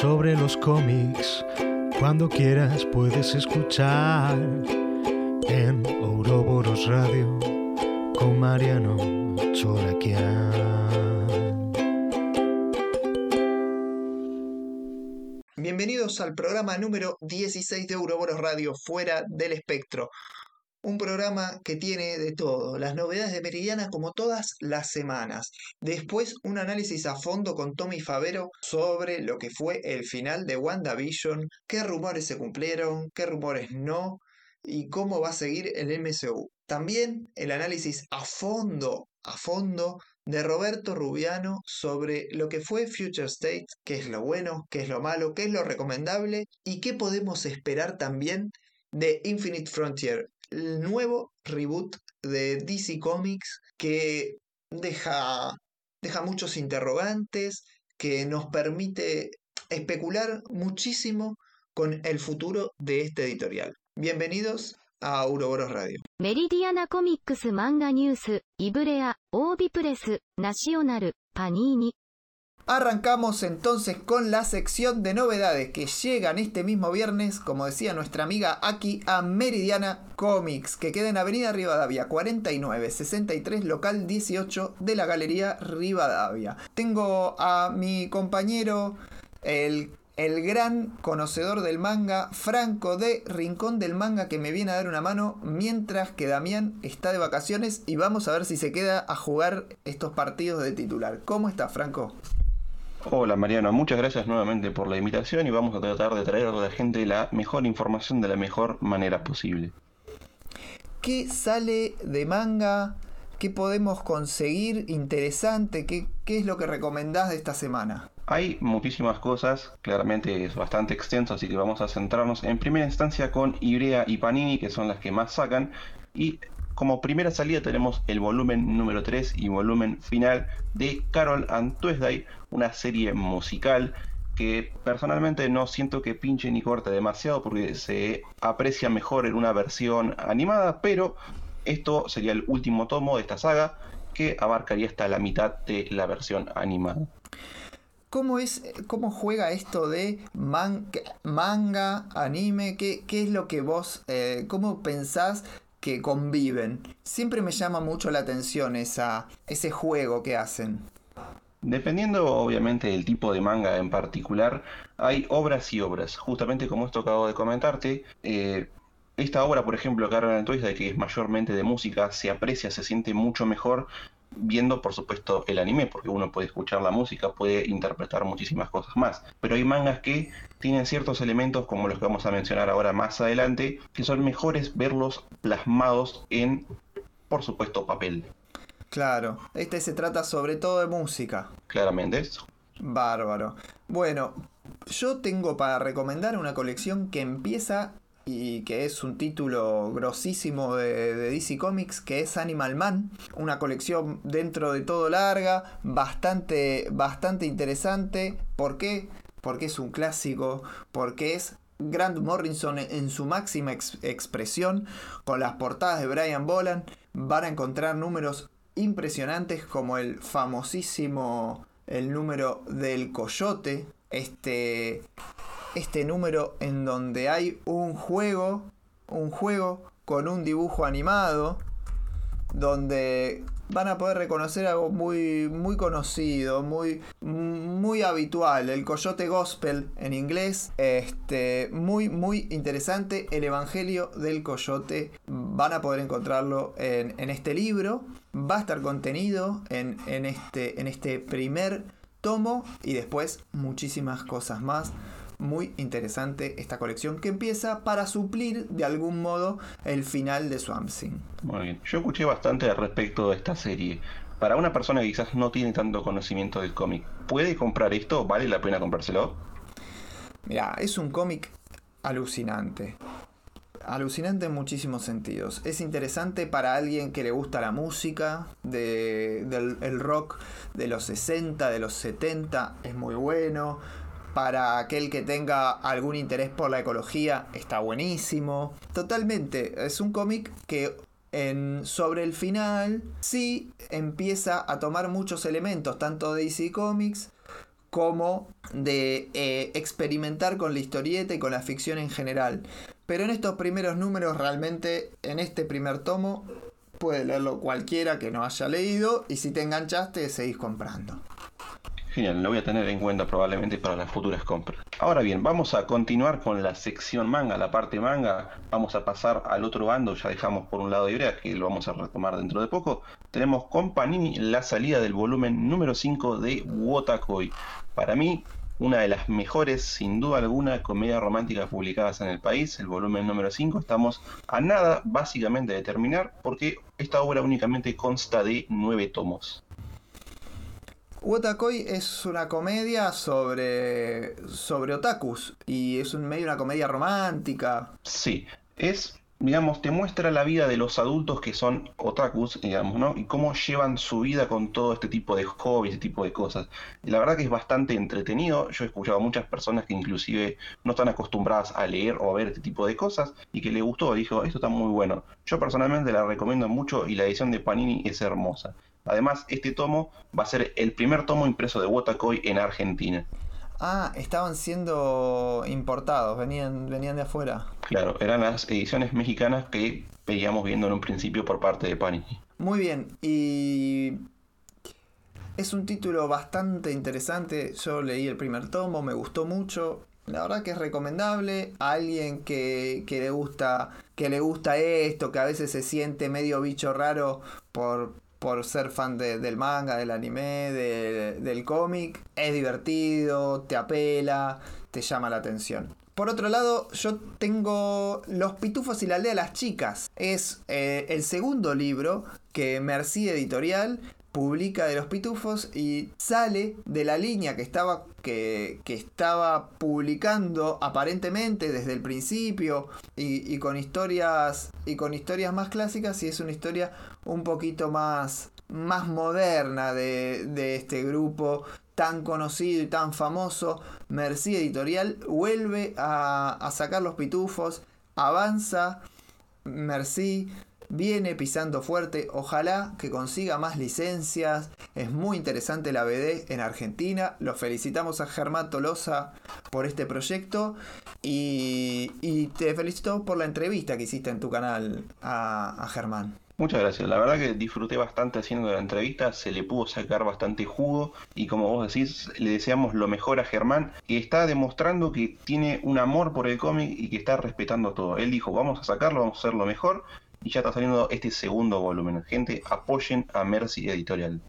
sobre los cómics. Cuando quieras puedes escuchar en Ouroboros Radio con Mariano Choraquian. Bienvenidos al programa número 16 de Ouroboros Radio, Fuera del Espectro. Un programa que tiene de todo, las novedades de Meridiana como todas las semanas. Después un análisis a fondo con Tommy Favero sobre lo que fue el final de WandaVision, qué rumores se cumplieron, qué rumores no y cómo va a seguir el MCU. También el análisis a fondo, a fondo de Roberto Rubiano sobre lo que fue Future State, qué es lo bueno, qué es lo malo, qué es lo recomendable y qué podemos esperar también de Infinite Frontier, el nuevo reboot de DC Comics que deja, deja muchos interrogantes, que nos permite especular muchísimo con el futuro de este editorial. Bienvenidos a Uroboros Radio. Meridiana Comics Manga News, Ibrea, Obi Press, National, Panini, Arrancamos entonces con la sección de novedades que llegan este mismo viernes, como decía nuestra amiga aquí a Meridiana Comics, que queda en Avenida Rivadavia 4963, local 18 de la Galería Rivadavia. Tengo a mi compañero, el, el gran conocedor del manga, Franco de Rincón del Manga, que me viene a dar una mano mientras que Damián está de vacaciones y vamos a ver si se queda a jugar estos partidos de titular. ¿Cómo está, Franco? Hola Mariano, muchas gracias nuevamente por la invitación y vamos a tratar de traer a la gente la mejor información de la mejor manera posible. ¿Qué sale de manga? ¿Qué podemos conseguir interesante? ¿Qué, qué es lo que recomendás de esta semana? Hay muchísimas cosas, claramente es bastante extenso, así que vamos a centrarnos en primera instancia con Ibrea y Panini, que son las que más sacan, y como primera salida tenemos el volumen número 3 y volumen final de Carol and Tuesday, una serie musical que personalmente no siento que pinche ni corte demasiado porque se aprecia mejor en una versión animada, pero esto sería el último tomo de esta saga que abarcaría hasta la mitad de la versión animada. ¿Cómo, es, ¿Cómo juega esto de man, manga, anime? ¿Qué, ¿Qué, es lo que vos, eh, cómo pensás que conviven? Siempre me llama mucho la atención esa, ese juego que hacen. Dependiendo obviamente del tipo de manga en particular, hay obras y obras. Justamente como esto acabo de comentarte, eh, esta obra, por ejemplo, Carol Twisted, que es mayormente de música, se aprecia, se siente mucho mejor viendo, por supuesto, el anime, porque uno puede escuchar la música, puede interpretar muchísimas cosas más. Pero hay mangas que tienen ciertos elementos, como los que vamos a mencionar ahora más adelante, que son mejores verlos plasmados en, por supuesto, papel. Claro, este se trata sobre todo de música. Claramente eso. Bárbaro. Bueno, yo tengo para recomendar una colección que empieza y que es un título grosísimo de, de, DC Comics, que es Animal Man, una colección dentro de todo larga, bastante, bastante interesante. ¿Por qué? Porque es un clásico, porque es Grant Morrison en su máxima ex expresión, con las portadas de Brian Boland, van a encontrar números impresionantes como el famosísimo el número del coyote, este este número en donde hay un juego, un juego con un dibujo animado, donde van a poder reconocer algo muy, muy conocido, muy, muy habitual, el Coyote Gospel en inglés, este, muy, muy interesante, el Evangelio del Coyote, van a poder encontrarlo en, en este libro, va a estar contenido en, en, este, en este primer tomo y después muchísimas cosas más muy interesante esta colección que empieza para suplir de algún modo el final de Swamp Thing. Muy bien, yo escuché bastante al respecto de esta serie. Para una persona que quizás no tiene tanto conocimiento del cómic, ¿puede comprar esto? ¿Vale la pena comprárselo? Mira, es un cómic alucinante. Alucinante en muchísimos sentidos. Es interesante para alguien que le gusta la música, de, del el rock de los 60, de los 70, es muy bueno para aquel que tenga algún interés por la ecología, está buenísimo. Totalmente, es un cómic que en, sobre el final sí empieza a tomar muchos elementos, tanto de DC Comics como de eh, experimentar con la historieta y con la ficción en general. Pero en estos primeros números realmente, en este primer tomo, puede leerlo cualquiera que no haya leído y si te enganchaste seguís comprando. Genial, lo voy a tener en cuenta probablemente para las futuras compras. Ahora bien, vamos a continuar con la sección manga, la parte manga. Vamos a pasar al otro bando, ya dejamos por un lado Ibrea, que lo vamos a retomar dentro de poco. Tenemos con Panini la salida del volumen número 5 de Wotakoi. Para mí, una de las mejores, sin duda alguna, comedias románticas publicadas en el país, el volumen número 5. Estamos a nada, básicamente, de terminar, porque esta obra únicamente consta de nueve tomos. Wotakoi es una comedia sobre, sobre otakus y es un medio una comedia romántica. Sí, es, digamos, te muestra la vida de los adultos que son otakus, digamos, ¿no? Y cómo llevan su vida con todo este tipo de hobbies, este tipo de cosas. Y la verdad que es bastante entretenido. Yo he escuchado a muchas personas que inclusive no están acostumbradas a leer o a ver este tipo de cosas y que le gustó. Dijo, esto está muy bueno. Yo personalmente la recomiendo mucho y la edición de Panini es hermosa. Además, este tomo va a ser el primer tomo impreso de Wotakoi en Argentina. Ah, estaban siendo importados, venían, venían de afuera. Claro, eran las ediciones mexicanas que veíamos viendo en un principio por parte de Panini. Muy bien, y es un título bastante interesante. Yo leí el primer tomo, me gustó mucho. La verdad que es recomendable a alguien que, que le gusta que le gusta esto, que a veces se siente medio bicho raro por, por ser fan de- del manga, del anime, de- del cómic. Es divertido, te apela, te llama la atención. Por otro lado, yo tengo Los Pitufos y la aldea de las chicas. Es eh, el segundo libro que Merci Editorial publica de los pitufos y sale de la línea que estaba, que, que estaba publicando aparentemente desde el principio y, y con historias y con historias más clásicas y es una historia un poquito más, más moderna de, de este grupo tan conocido y tan famoso. Merci Editorial vuelve a, a sacar los pitufos, avanza Merci viene pisando fuerte. Ojalá que consiga más licencias. Es muy interesante la BD en Argentina. Los felicitamos a Germán Tolosa por este proyecto. Y, y te felicito por la entrevista que hiciste en tu canal a, a Germán. Muchas gracias, la verdad que disfruté bastante haciendo la entrevista, se le pudo sacar bastante jugo y como vos decís, le deseamos lo mejor a Germán, que está demostrando que tiene un amor por el cómic y que está respetando todo. Él dijo, vamos a sacarlo, vamos a hacerlo mejor y ya está saliendo este segundo volumen. Gente, apoyen a Mercy Editorial.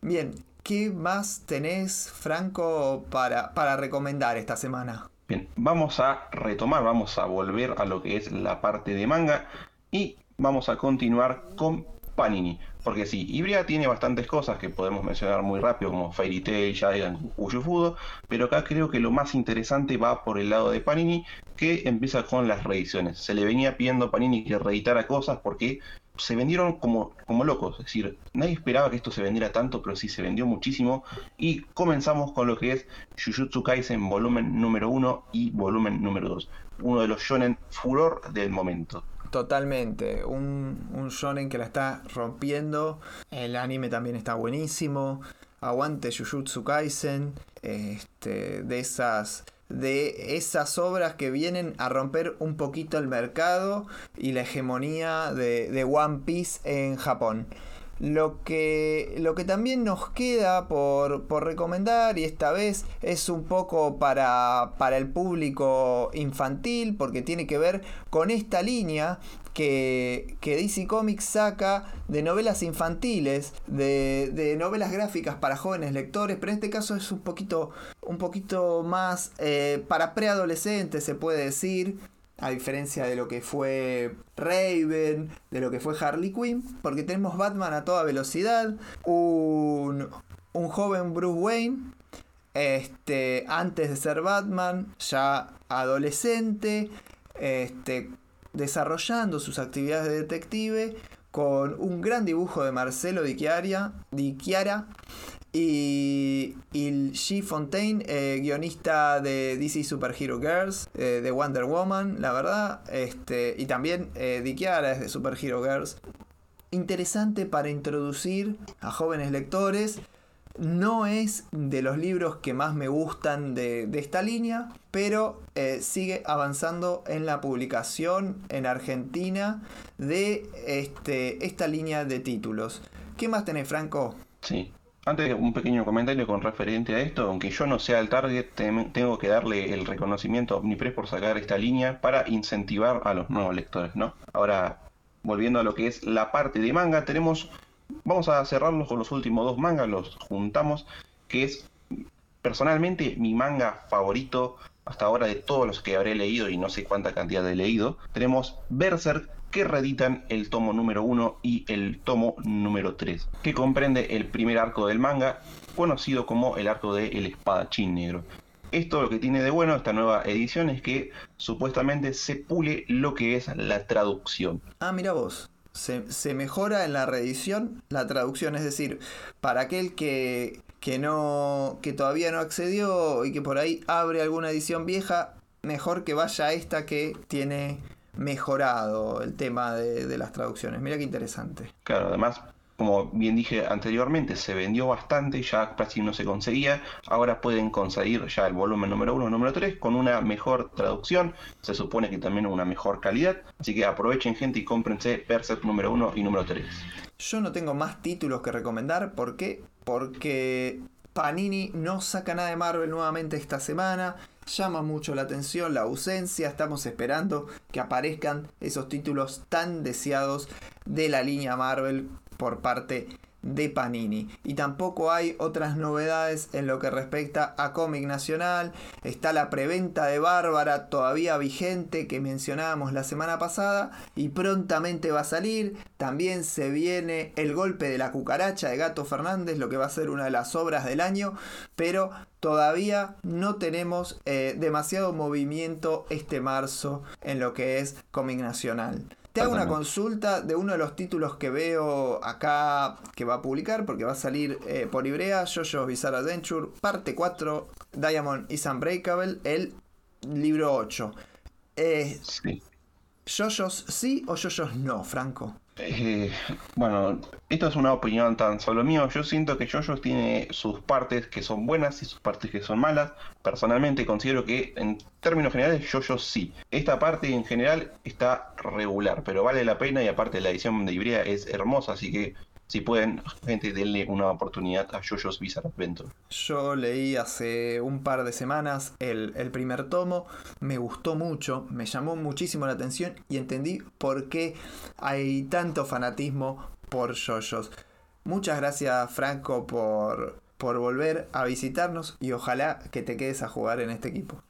Bien, ¿qué más tenés, Franco, para, para recomendar esta semana? Bien, vamos a retomar, vamos a volver a lo que es la parte de manga y vamos a continuar con Panini. Porque sí, Ibrea tiene bastantes cosas que podemos mencionar muy rápido, como Fairy Tail, Shadow, Uyufudo, pero acá creo que lo más interesante va por el lado de Panini, que empieza con las reediciones. Se le venía pidiendo a Panini que reeditara cosas porque se vendieron como, como locos. Es decir, nadie esperaba que esto se vendiera tanto, pero sí se vendió muchísimo. Y comenzamos con lo que es Jujutsu Kaisen volumen número 1 y volumen número 2. Uno de los shonen furor del momento. Totalmente, un, un shonen que la está rompiendo. El anime también está buenísimo. Aguante Jujutsu Kaisen. Este, de esas de esas obras que vienen a romper un poquito el mercado y la hegemonía de, de One Piece en Japón. Lo que, lo que también nos queda por, por recomendar, y esta vez es un poco para, para el público infantil, porque tiene que ver con esta línea que, que DC Comics saca de novelas infantiles, de, de novelas gráficas para jóvenes lectores, pero en este caso es un poquito, un poquito más eh, para preadolescentes, se puede decir a diferencia de lo que fue Raven, de lo que fue Harley Quinn, porque tenemos Batman a toda velocidad, un, un joven Bruce Wayne, este, antes de ser Batman, ya adolescente, este, desarrollando sus actividades de detective, con un gran dibujo de Marcelo Di Chiara, Di Chiara y, y G. Fontaine, eh, guionista de DC Super Hero Girls, eh, de Wonder Woman, la verdad. Este, y también eh, Di Chiara es de Super Hero Girls. Interesante para introducir a jóvenes lectores no es de los libros que más me gustan de, de esta línea, pero eh, sigue avanzando en la publicación en Argentina de este, esta línea de títulos. ¿Qué más tenés, Franco? Sí. Antes, un pequeño comentario con referente a esto. Aunque yo no sea el target, tengo que darle el reconocimiento a Omnipress por sacar esta línea para incentivar a los nuevos lectores, ¿no? Ahora, volviendo a lo que es la parte de manga, tenemos. Vamos a cerrarlos con los últimos dos mangas, los juntamos, que es personalmente mi manga favorito hasta ahora de todos los que habré leído y no sé cuánta cantidad he leído. Tenemos Berserk que reeditan el tomo número 1 y el tomo número 3, que comprende el primer arco del manga, conocido como el arco de El Espadachín Negro. Esto lo que tiene de bueno esta nueva edición es que supuestamente se pule lo que es la traducción. Ah, mira vos. Se, mejora en la reedición la traducción, es decir, para aquel que, que no que todavía no accedió y que por ahí abre alguna edición vieja, mejor que vaya a esta que tiene mejorado el tema de, de las traducciones. Mira qué interesante. Claro, además, como bien dije anteriormente, se vendió bastante, ya casi no se conseguía. Ahora pueden conseguir ya el volumen número 1 número 3 con una mejor traducción. Se supone que también una mejor calidad. Así que aprovechen, gente, y cómprense Berserk número 1 y número 3. Yo no tengo más títulos que recomendar. ¿Por qué? Porque Panini no saca nada de Marvel nuevamente esta semana. Llama mucho la atención la ausencia. Estamos esperando que aparezcan esos títulos tan deseados de la línea Marvel por parte de Panini. Y tampoco hay otras novedades en lo que respecta a cómic nacional. Está la preventa de Bárbara todavía vigente que mencionábamos la semana pasada y prontamente va a salir. También se viene El golpe de la cucaracha de Gato Fernández, lo que va a ser una de las obras del año, pero todavía no tenemos eh, demasiado movimiento este marzo en lo que es cómic nacional. Te hago una consulta de uno de los títulos que veo acá que va a publicar, porque va a salir eh, por Ibrea, JoJo's Bizarre Adventure, parte 4, Diamond is Unbreakable, el libro 8. Eh, Sí. ¿JoJo's sí o JoJo's no, Franco? Eh, bueno, esto es una opinión tan solo mío. Yo siento que JoJo tiene sus partes que son buenas y sus partes que son malas. Personalmente considero que en términos generales JoJo sí. Esta parte en general está regular, pero vale la pena y aparte la edición de Ibrea es hermosa, así que si pueden, gente, denle una oportunidad a JoJo's Bizarre Adventure. Yo leí hace un par de semanas el, el primer tomo, me gustó mucho, me llamó muchísimo la atención y entendí por qué hay tanto fanatismo por JoJo's. Muchas gracias Franco por, por volver a visitarnos y ojalá que te quedes a jugar en este equipo.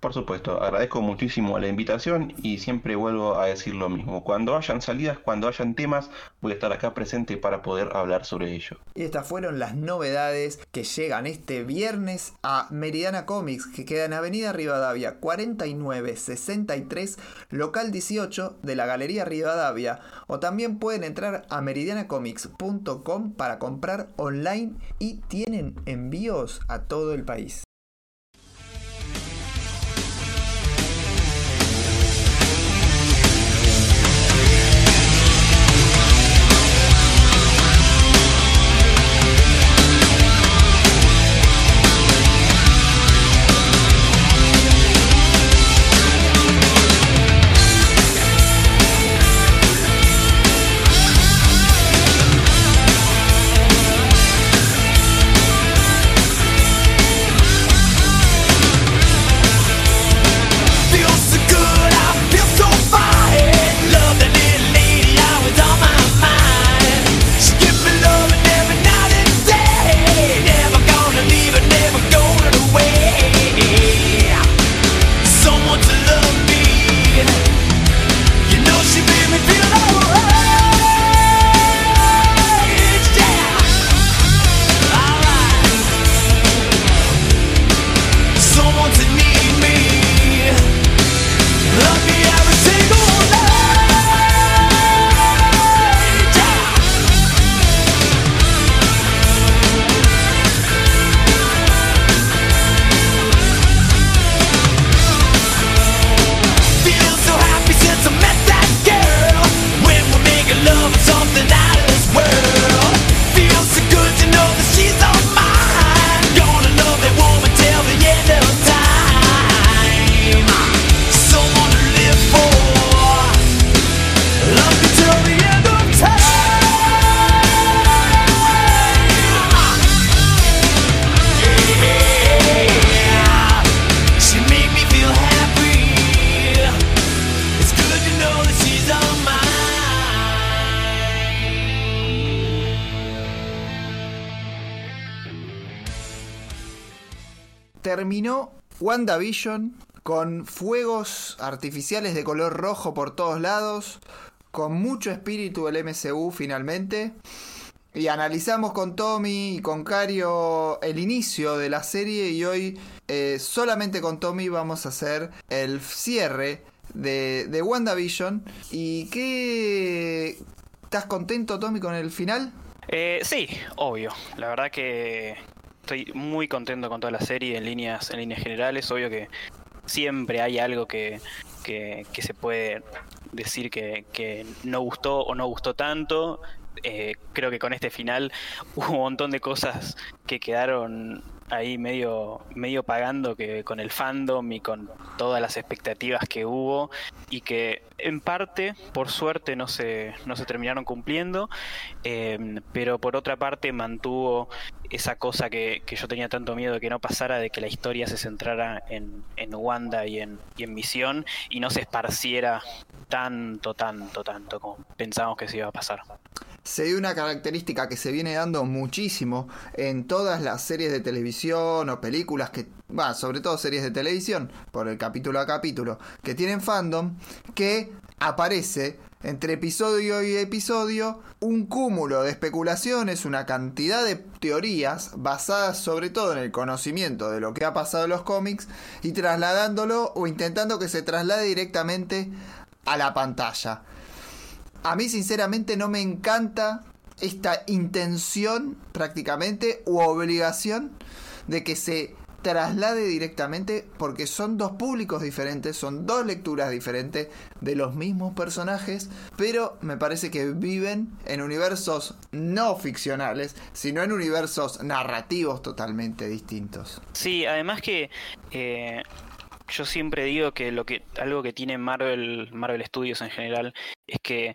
Por supuesto, agradezco muchísimo la invitación y siempre vuelvo a decir lo mismo. Cuando hayan salidas, cuando hayan temas, voy a estar acá presente para poder hablar sobre ello. Y estas fueron las novedades que llegan este viernes a Meridiana Comics, que queda en Avenida Rivadavia 4963, local 18 de la Galería Rivadavia. O también pueden entrar a meridianacomics.com para comprar online y tienen envíos a todo el país. WandaVision con fuegos artificiales de color rojo por todos lados, con mucho espíritu el MCU finalmente. Y analizamos con Tommy y con Cario el inicio de la serie y hoy eh, solamente con Tommy vamos a hacer el cierre de, de WandaVision. ¿Y qué... ¿Estás contento Tommy con el final? Eh, sí, obvio. La verdad que estoy muy contento con toda la serie en líneas, en líneas generales. Obvio que siempre hay algo que, que, se puede decir que, que no gustó o no gustó tanto. Eh, creo que con este final hubo un montón de cosas que quedaron ahí medio, medio pagando que con el fandom y con todas las expectativas que hubo y que en parte, por suerte, no se, no se terminaron cumpliendo, eh, pero por otra parte mantuvo esa cosa que, que, yo tenía tanto miedo de que no pasara, de que la historia se centrara en, en Wanda y en, y en Visión y no se esparciera tanto, tanto, tanto como pensábamos que se iba a pasar se dio una característica que se viene dando muchísimo en todas las series de televisión o películas que, va, sobre todo series de televisión, por el capítulo a capítulo, que tienen fandom, que aparece entre episodio y episodio un cúmulo de especulaciones, una cantidad de teorías basadas sobre todo en el conocimiento de lo que ha pasado en los cómics y trasladándolo o intentando que se traslade directamente a la pantalla. A mí sinceramente no me encanta esta intención prácticamente u obligación de que se traslade directamente porque son dos públicos diferentes, son dos lecturas diferentes de los mismos personajes, pero me parece que viven en universos no ficcionales, sino en universos narrativos totalmente distintos. Sí, además que eh, yo siempre digo que lo que algo que tiene Marvel Marvel Studios en general es que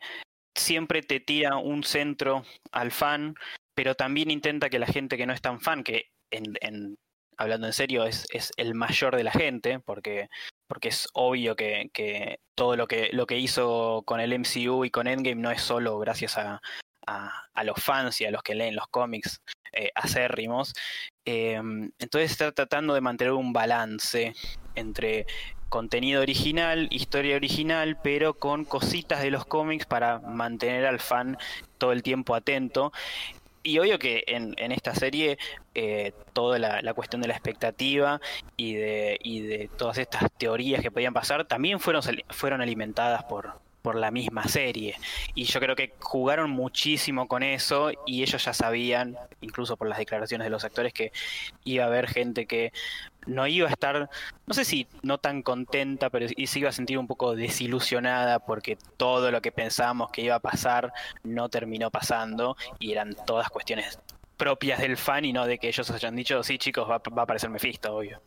siempre te tira un centro al fan, pero también intenta que la gente que no es tan fan, que en, hablando en serio es, es, el mayor de la gente, porque, porque es obvio que, que, todo lo que, lo que hizo con el MCU y con Endgame no es solo gracias a, a, los fans y a los que leen los cómics eh, acérrimos. Eh, entonces está tratando de mantener un balance entre contenido original, historia original, pero con cositas de los cómics para mantener al fan todo el tiempo atento. Y obvio que en, esta serie eh, toda la, la, cuestión de la expectativa y de, y de todas estas teorías que podían pasar también fueron, fueron alimentadas por, por la misma serie. Y yo creo que jugaron muchísimo con eso y ellos ya sabían, incluso por las declaraciones de los actores, que iba a haber gente que no iba a estar, no sé si no tan contenta, pero se iba a sentir un poco desilusionada porque todo lo que pensábamos que iba a pasar no terminó pasando y eran todas cuestiones propias del fan y no de que ellos hayan dicho, sí chicos, va, va a aparecer Mephisto, obvio.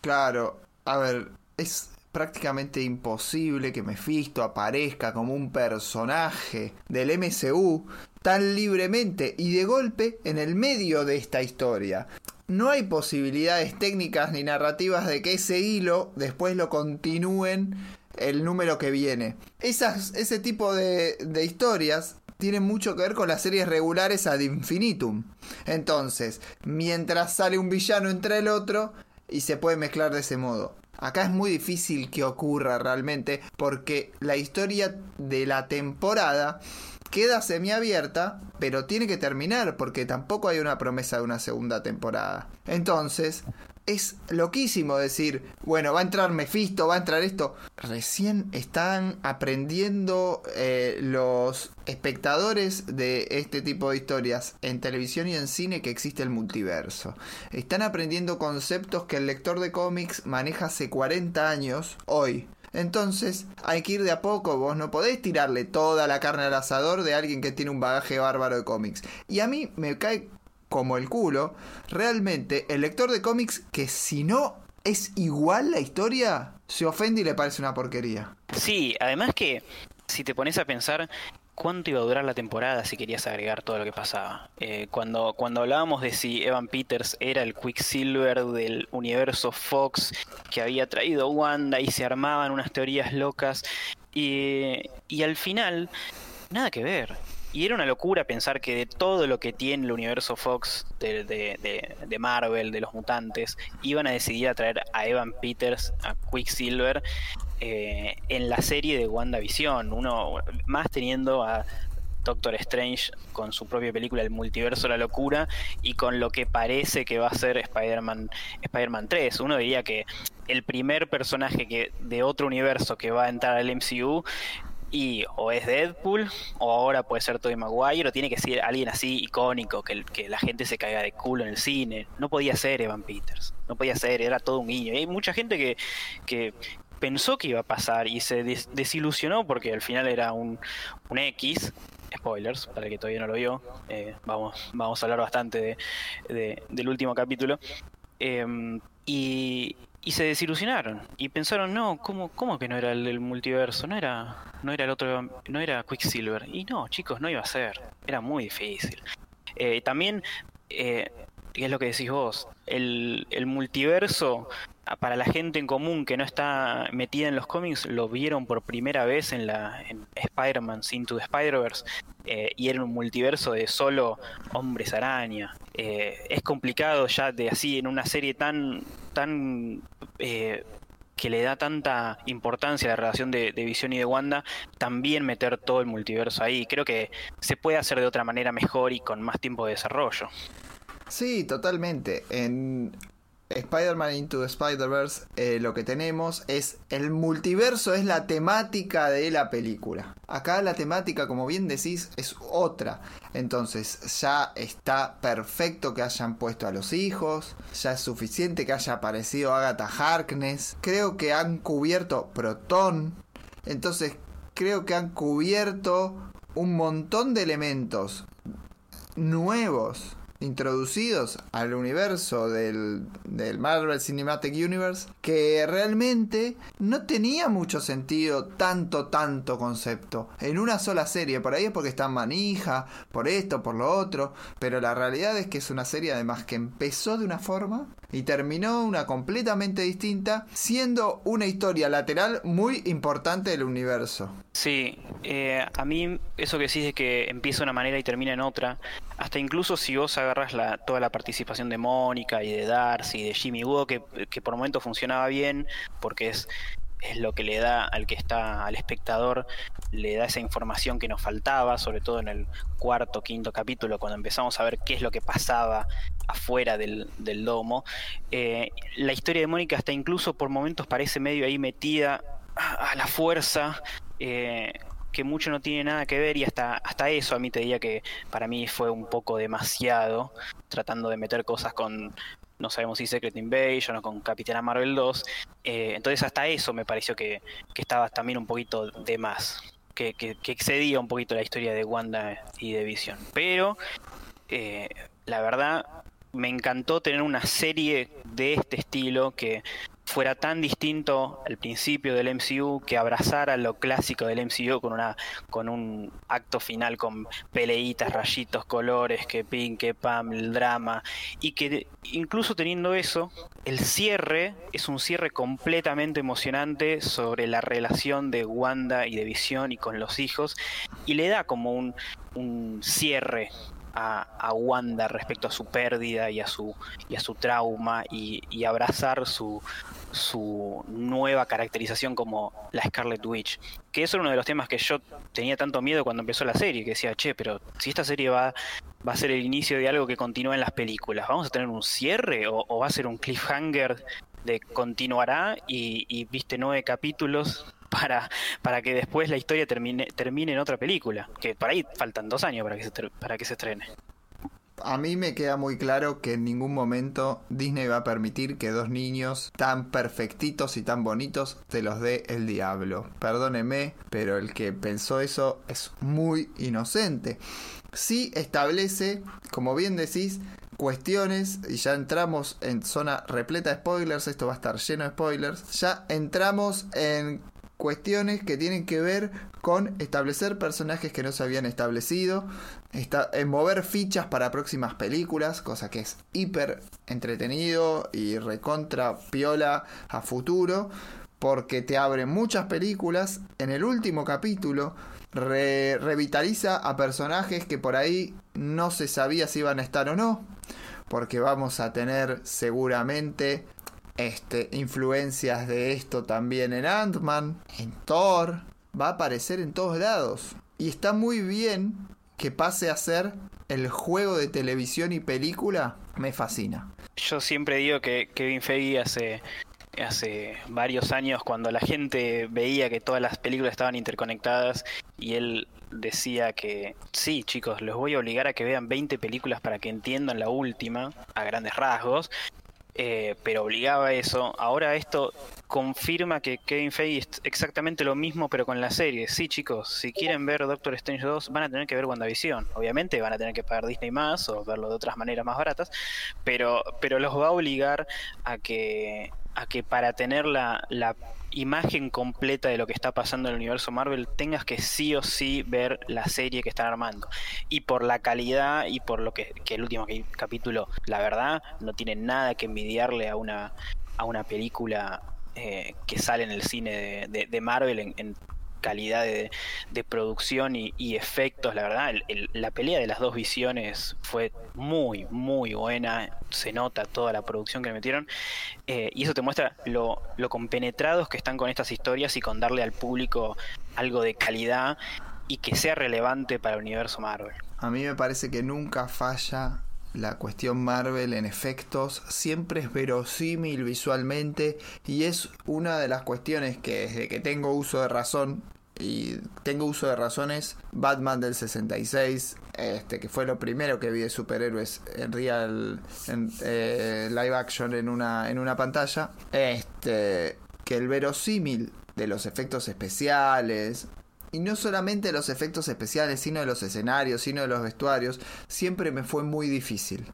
Claro, a ver, es prácticamente imposible que Mephisto aparezca como un personaje del MCU tan libremente y de golpe en el medio de esta historia. No hay posibilidades técnicas ni narrativas de que ese hilo después lo continúen el número que viene. Ese tipo de, de historias tienen mucho que ver con las series regulares ad infinitum. Entonces, mientras sale un villano entre el otro y se puede mezclar de ese modo. Acá es muy difícil que ocurra realmente porque la historia de la temporada queda semiabierta, pero tiene que terminar porque tampoco hay una promesa de una segunda temporada. Entonces, es loquísimo decir, bueno, va a entrar Mephisto, va a entrar esto. Recién están aprendiendo eh, los espectadores de este tipo de historias en televisión y en cine que existe el multiverso. Están aprendiendo conceptos que el lector de cómics maneja hace 40 años hoy. Entonces hay que ir de a poco, vos no podés tirarle toda la carne al asador de alguien que tiene un bagaje bárbaro de cómics. Y a mí me cae como el culo, realmente el lector de cómics que si no es igual la historia, se ofende y le parece una porquería. Sí, además que si te pones a pensar cuánto iba a durar la temporada si querías agregar todo lo que pasaba. Eh, cuando, cuando hablábamos de si Evan Peters era el Quicksilver del universo Fox que había traído Wanda y se armaban unas teorías locas y, y al final, nada que ver Y era una locura pensar que de todo lo que tiene el universo Fox de, de, de, Marvel, de los mutantes, iban a decidir a traer a Evan Peters, a Quicksilver, eh, en la serie de WandaVision. Uno más teniendo a Doctor Strange con su propia película El Multiverso la Locura y con lo que parece que va a ser Spider-Man Spider 3. Uno diría que el primer personaje que de otro universo que va a entrar al MCU y o es Deadpool o ahora puede ser Tobey Maguire o tiene que ser alguien así icónico que, la gente se caiga de culo en el cine. No podía ser Evan Peters, no podía ser, era todo un guiño. Y hay mucha gente que pensó que iba a pasar y se desilusionó porque al final era un, un X spoilers, para el que todavía no lo vio, eh, vamos, vamos a hablar bastante de, del último capítulo. Em, y, y, se desilusionaron y pensaron, no, ¿cómo, cómo que no era el multiverso? No era, no era el otro, no era Quicksilver. Y no, chicos, no iba a ser. Era muy difícil. Eh, también, eh, es lo que decís vos, el, el multiverso para la gente en común que no está metida en los cómics, lo vieron por primera vez en la en Spider-Man Into the Spider-Verse eh, y era un multiverso de solo hombres araña. Eh, es complicado ya de así en una serie tan tan eh, que le da tanta importancia a la relación de, de, Visión y de Wanda, también meter todo el multiverso ahí. Creo que se puede hacer de otra manera mejor y con más tiempo de desarrollo. Sí, totalmente. En Spider-Man Into Spider-Verse eh, lo que tenemos es el multiverso, es la temática de la película. Acá la temática, como bien decís, es otra. Entonces ya está perfecto que hayan puesto a los hijos, ya es suficiente que haya aparecido Agatha Harkness. Creo que han cubierto Proton. Entonces creo que han cubierto un montón de elementos nuevos introducidos al universo del, del, Marvel Cinematic Universe que realmente no tenía mucho sentido tanto, tanto concepto en una sola serie. Por ahí es porque está manija, por esto, por lo otro, pero la realidad es que es una serie además que empezó de una forma y terminó una completamente distinta, siendo una historia lateral muy importante del universo. Sí, eh, a mí eso que decís de que empieza de una manera y termina en otra, hasta incluso si vos agarras toda la participación de Mónica y de Darcy y de Jimmy Woo, que, que por momento funcionaba bien, porque es es lo que le da al que está al espectador, le da esa información que nos faltaba, sobre todo en el cuarto, quinto capítulo, cuando empezamos a ver qué es lo que pasaba afuera del, domo. Eh, la historia de Mónica hasta incluso por momentos parece medio ahí metida a, la fuerza. Eh, que mucho no tiene nada que ver y hasta, hasta eso a mí te diría que para mí fue un poco demasiado, tratando de meter cosas con no sabemos si Secret Invasion o con Capitana Marvel 2. Eh, entonces hasta eso me pareció que, estaba también un poquito de más, que, excedía un poquito la historia de Wanda y de Vision. Pero eh, la verdad me encantó tener una serie de este estilo que fuera tan distinto al principio del MCU, que abrazara lo clásico del MCU con una con un acto final con peleitas, rayitos, colores, que pin, que pam, el drama, y que incluso teniendo eso, el cierre es un cierre completamente emocionante sobre la relación de Wanda y de Visión y con los hijos, y le da como un, un cierre a, Wanda respecto a su pérdida y a su, y a su trauma y, abrazar su, su nueva caracterización como la Scarlet Witch. Que eso era uno de los temas que yo tenía tanto miedo cuando empezó la serie, que decía, che, pero si esta serie va, va a ser el inicio de algo que continúa en las películas, ¿vamos a tener un cierre o, va a ser un cliffhanger de continuará y viste nueve capítulos para, para que después la historia termine, termine en otra película. Que por ahí faltan dos años para que se, para que se estrene. A mí me queda muy claro que en ningún momento Disney va a permitir que dos niños tan perfectitos y tan bonitos te los dé el diablo. Perdóneme, pero el que pensó eso es muy inocente. Sí establece, como bien decís, cuestiones y ya entramos en zona repleta de spoilers, esto va a estar lleno de spoilers, ya entramos en cuestiones que tienen que ver con establecer personajes que no se habían establecido, en mover fichas para próximas películas, cosa que es hiper entretenido y recontra piola a futuro. porque te abre muchas películas. En el último capítulo re- revitaliza a personajes que por ahí no se sabía si iban a estar o no, porque vamos a tener seguramente este, influencias de esto también en Ant-Man, en Thor, va a aparecer en todos lados. Y está muy bien que pase a ser el juego de televisión y película, me fascina. Yo siempre digo que Kevin Feige hace, hace varios años, cuando la gente veía que todas las películas estaban interconectadas y él decía que sí, chicos, los voy a obligar a que vean 20 películas para que entiendan la última, a grandes rasgos, eh, pero obligaba a eso. Ahora esto confirma que Kevin Feige es exactamente lo mismo, pero con la serie. Sí, chicos, si quieren ver Doctor Strange 2, van a tener que ver WandaVision. Obviamente van a tener que pagar Disney más o verlo de otras maneras más baratas, pero, pero los va a obligar a que, a que para tener la, la imagen completa de lo que está pasando en el universo Marvel tengas que sí o sí ver la serie que están armando. Y por la calidad y por lo que, el último capítulo, la verdad, no tiene nada que envidiarle a una, a una película eh, que sale en el cine de, Marvel en calidad de, de producción y, efectos, la verdad, la pelea de las dos visiones fue muy, muy buena, se nota toda la producción que le metieron, eh, y eso te muestra lo, lo compenetrados que están con estas historias y con darle al público algo de calidad y que sea relevante para el universo Marvel. A mí me parece que nunca falla la cuestión Marvel en efectos, siempre es verosímil visualmente y es una de las cuestiones que desde que tengo uso de razón y tengo uso de razones Batman del 66 este que fue lo primero que vi de superhéroes en real en eh, live action en una en una pantalla este que el verosímil de los efectos especiales y no solamente los efectos especiales, sino de los escenarios, sino de los vestuarios, siempre me fue muy difícil.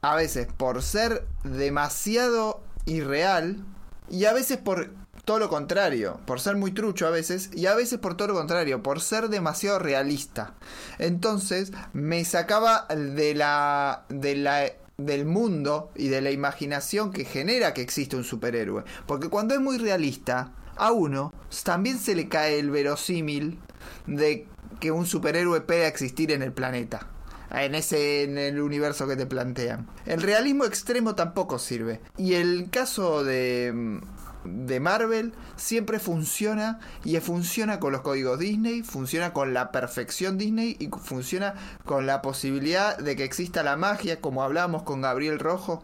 A veces por ser demasiado irreal y a veces por todo lo contrario, por ser muy trucho a veces y a veces por todo lo contrario, por ser demasiado realista. Entonces me sacaba de la de la del mundo y de la imaginación que genera que existe un superhéroe, porque cuando es muy realista a uno también se le cae el verosímil de que un superhéroe pueda existir en el planeta. En ese en el universo que te plantean. El realismo extremo tampoco sirve. Y el caso de de Marvel siempre funciona y funciona con los códigos Disney, funciona con la perfección Disney y funciona con la posibilidad de que exista la magia, como hablamos con Gabriel Rojo.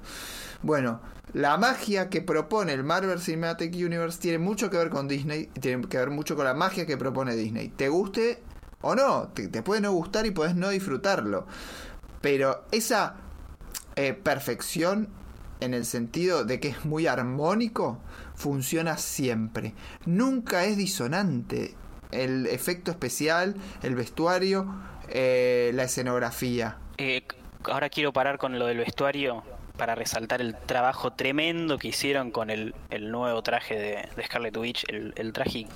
Bueno, la magia que propone el Marvel Cinematic Universe tiene mucho que ver con Disney tiene que ver mucho con la magia que propone Disney. Te guste o no, te, te puede no gustar y puedes no disfrutarlo. Pero esa eh, perfección en el sentido de que es muy armónico, funciona siempre. Nunca es disonante el efecto especial, el vestuario, eh, la escenografía. Eh, ahora quiero parar con lo del vestuario para resaltar el trabajo tremendo que hicieron con el, el nuevo traje de, Scarlet Witch, el, el traje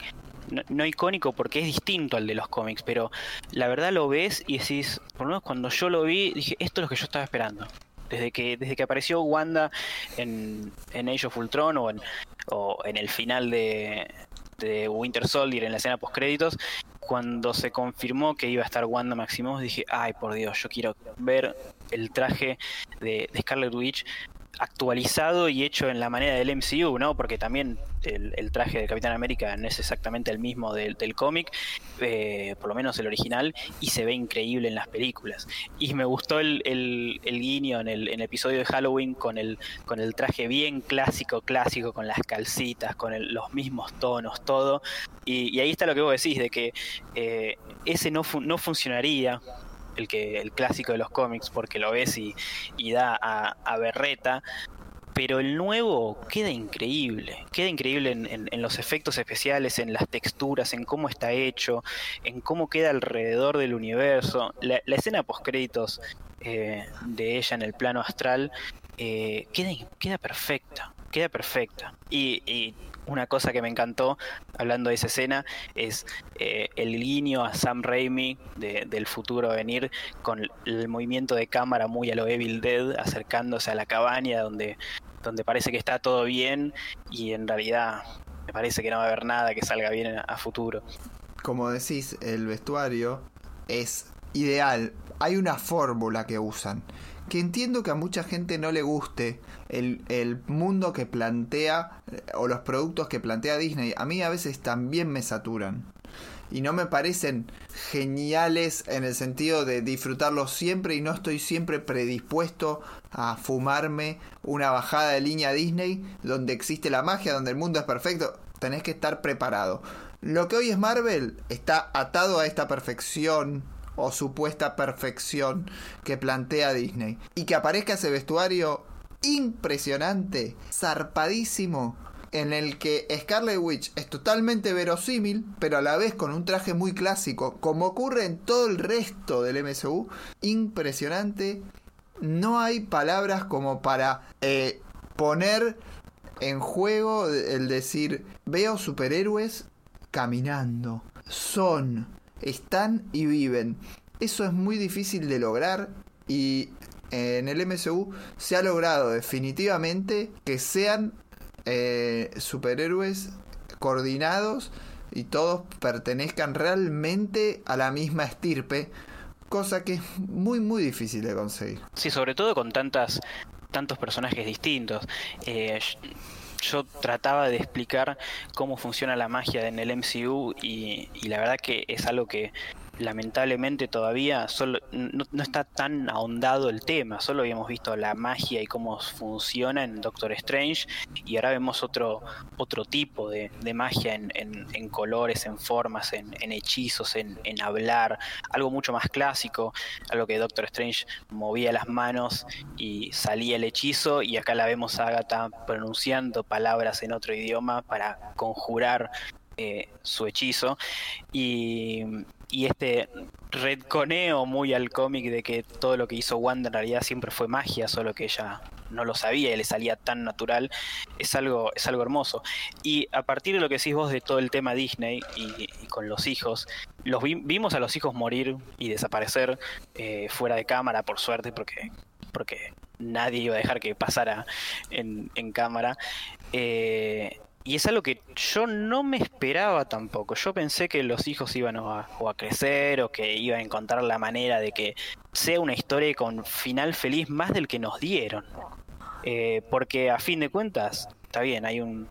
no, no, icónico porque es distinto al de los cómics, pero la verdad lo ves y decís, por lo menos cuando yo lo vi, dije, esto es lo que yo estaba esperando. Desde que, desde que apareció Wanda en, en Age of Ultron o en, o en el final de, de Winter Soldier en la escena post créditos, cuando se confirmó que iba a estar Wanda Maximoff, dije, ay por Dios, yo quiero ver el traje de, de Scarlet Witch actualizado y hecho en la manera del MCU, ¿no? Porque también el, traje de Capitán América no es exactamente el mismo del, del cómic, eh, por lo menos el original, y se ve increíble en las películas. Y me gustó el, el, guiño en el, en episodio de Halloween con el, con el traje bien clásico, clásico, con las calcitas, con los mismos tonos, todo. Y, ahí está lo que vos decís, de que eh, ese no, no funcionaría el que el clásico de los cómics porque lo ves y, y da a, berreta pero el nuevo queda increíble queda increíble en, en, los efectos especiales en las texturas en cómo está hecho en cómo queda alrededor del universo. La, escena post créditos eh, de ella en el plano astral eh, queda, queda perfecta queda perfecta. Y una cosa que me encantó, hablando de esa escena, es eh, el guiño a Sam Raimi de, del futuro a venir con el movimiento de cámara muy a lo Evil Dead, acercándose a la cabaña donde, donde parece que está todo bien y en realidad me parece que no va a haber nada que salga bien a, a futuro. Como decís, el vestuario es ideal. Hay una fórmula que usan. Que entiendo que a mucha gente no le guste el, el mundo que plantea eh, o los productos que plantea Disney. A mí a veces también me saturan. Y no me parecen geniales en el sentido de disfrutarlos siempre y no estoy siempre predispuesto a fumarme una bajada de línea Disney donde existe la magia, donde el mundo es perfecto. Tenés que estar preparado. Lo que hoy es Marvel está atado a esta perfección o supuesta perfección que plantea Disney. Y que aparezca ese vestuario impresionante, zarpadísimo, en el que Scarlet Witch es totalmente verosímil, pero a la vez con un traje muy clásico, como ocurre en todo el resto del MCU, impresionante. No hay palabras como para eh, poner en juego el decir, veo superhéroes caminando, son, están y viven. Eso es muy difícil de lograr y en el MCU se ha logrado definitivamente que sean eh, superhéroes coordinados y todos pertenezcan realmente a la misma estirpe, cosa que es muy muy difícil de conseguir. Sí, sobre todo con tantas tantos personajes distintos. Eh, yo trataba de explicar cómo funciona la magia en el MCU y, la verdad que es algo que lamentablemente todavía solo, no, está tan ahondado el tema, solo habíamos visto la magia y cómo funciona en Doctor Strange y ahora vemos otro, otro tipo de, magia en, colores, en formas, en, en hechizos, en, hablar, algo mucho más clásico, algo que Doctor Strange movía las manos y salía el hechizo y acá la vemos a Agatha pronunciando palabras en otro idioma para conjurar eh, su hechizo y, y este redconeo muy al cómic de que todo lo que hizo Wanda en realidad siempre fue magia, solo que ella no lo sabía y le salía tan natural, es algo, es algo hermoso. Y a partir de lo que decís vos de todo el tema Disney y, con los hijos, los vi, vimos a los hijos morir y desaparecer eh, fuera de cámara, por suerte, porque, porque nadie iba a dejar que pasara en, en cámara. Eh, y es algo que yo no me esperaba tampoco. Yo pensé que los hijos iban a, o a crecer o que iban a encontrar la manera de que sea una historia con final feliz más del que nos dieron. Eh, porque a fin de cuentas, está bien, hay un,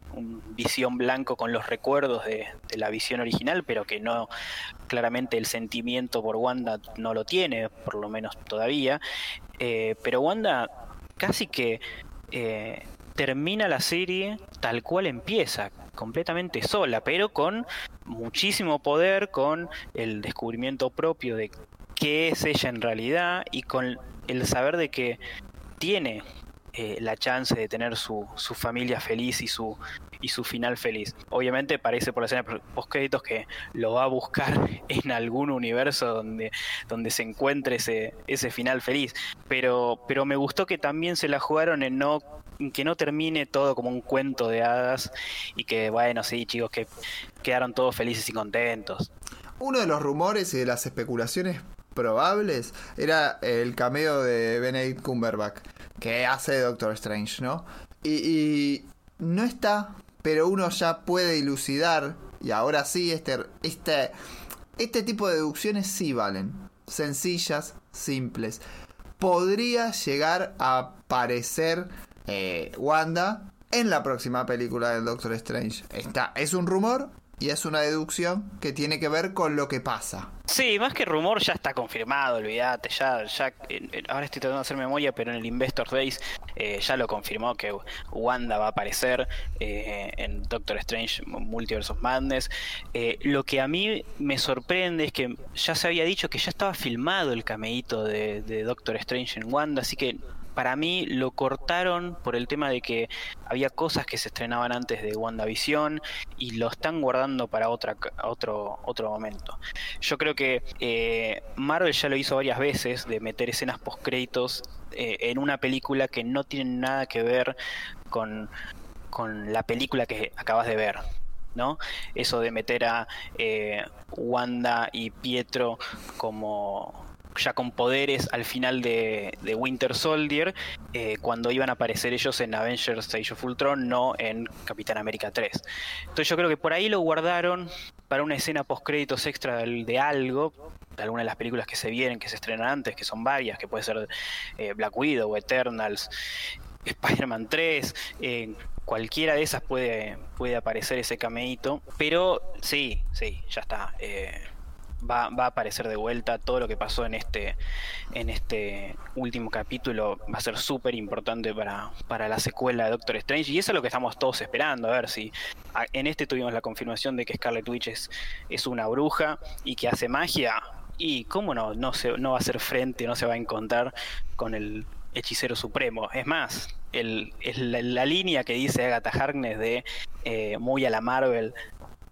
visión blanco con los recuerdos de, de, la visión original, pero que no, claramente el sentimiento por Wanda no lo tiene, por lo menos todavía. Eh, pero Wanda casi que... Eh, termina la serie tal cual empieza, completamente sola, pero con muchísimo poder, con el descubrimiento propio de qué es ella en realidad y con el saber de que tiene eh, la chance de tener su, su, familia feliz y su, y su final feliz. Obviamente parece por la escena post créditos que lo va a buscar en algún universo donde, donde se encuentre ese, ese final feliz. Pero, pero me gustó que también se la jugaron en no que no termine todo como un cuento de hadas y que, bueno, sí, chicos, que quedaron todos felices y contentos. Uno de los rumores y de las especulaciones probables era el cameo de Benedict Cumberbatch, que hace Doctor Strange, ¿no? Y, no está, pero uno ya puede dilucidar, y ahora sí, este, este, este tipo de deducciones sí valen. Sencillas, simples. Podría llegar a parecer eh, Wanda en la próxima película del Doctor Strange. Está, es un rumor y es una deducción que tiene que ver con lo que pasa. Sí, más que rumor ya está confirmado, olvídate, ya, ya, ahora estoy tratando de hacer memoria, pero en el Investor Days eh, ya lo confirmó que Wanda va a aparecer eh, en Doctor Strange Multiverse of Madness. Eh, lo que a mí me sorprende es que ya se había dicho que ya estaba filmado el cameíto de, de Doctor Strange en Wanda, así que para mí lo cortaron por el tema de que había cosas que se estrenaban antes de WandaVision y lo están guardando para otra, otro, otro momento. Yo creo que eh, Marvel ya lo hizo varias veces de meter escenas post créditos eh, en una película que no tiene nada que ver con, con la película que acabas de ver. ¿no? Eso de meter a eh, Wanda y Pietro como ya con poderes al final de, Winter Soldier, eh, cuando iban a aparecer ellos en Avengers Age of Ultron, no en Capitán América 3. Entonces yo creo que por ahí lo guardaron para una escena post créditos extra de, de algo, de alguna de las películas que se vienen, que se estrenan antes, que son varias, que puede ser eh, Black Widow, Eternals, Spider-Man 3, eh, cualquiera de esas puede, puede aparecer ese cameíto, pero sí, sí, ya está. Va, a aparecer de vuelta. Todo lo que pasó en este, en este último capítulo va a ser súper importante para, para la secuela de Doctor Strange. Y eso es lo que estamos todos esperando, a ver si en este tuvimos la confirmación de que Scarlet Witch es, es una bruja y que hace magia. Y cómo no, no, se, no va a hacer frente, no se va a encontrar con el hechicero supremo. Es más, el, la línea que dice Agatha Harkness de eh, muy a la Marvel,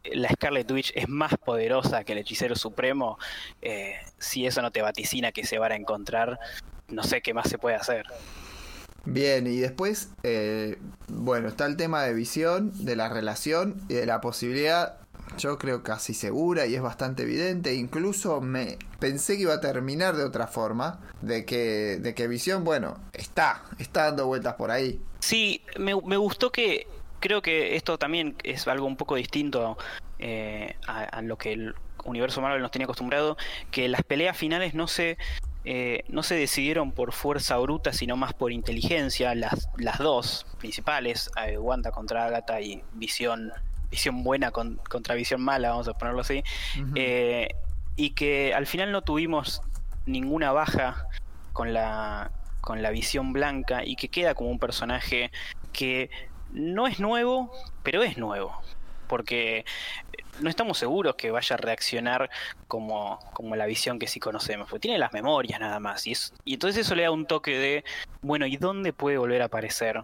la Scarlet Witch es más poderosa que el hechicero supremo, eh, si eso no te vaticina que se van a encontrar, no sé qué más se puede hacer. Bien, y después, eh, bueno, está el tema de visión, de la relación y de la posibilidad, yo creo casi segura y es bastante evidente, incluso me pensé que iba a terminar de otra forma, de que, de que visión, bueno, está, está dando vueltas por ahí. Sí, me, me gustó que creo que esto también es algo un poco distinto eh, a, a lo que el universo Marvel nos tenía acostumbrado, que las peleas finales no se eh, no se decidieron por fuerza bruta, sino más por inteligencia. Las, las dos principales, eh, Wanda contra Agatha y Visión, Visión buena con- contra Visión mala, vamos a ponerlo así. Eh, y que al final no tuvimos ninguna baja con la, con la visión blanca y que queda como un personaje que no es nuevo, pero es nuevo. Porque no estamos seguros que vaya a reaccionar como, como la visión que sí conocemos, porque tiene las memorias nada más. Y, es- entonces eso le da un toque de, bueno, ¿y dónde puede volver a aparecer?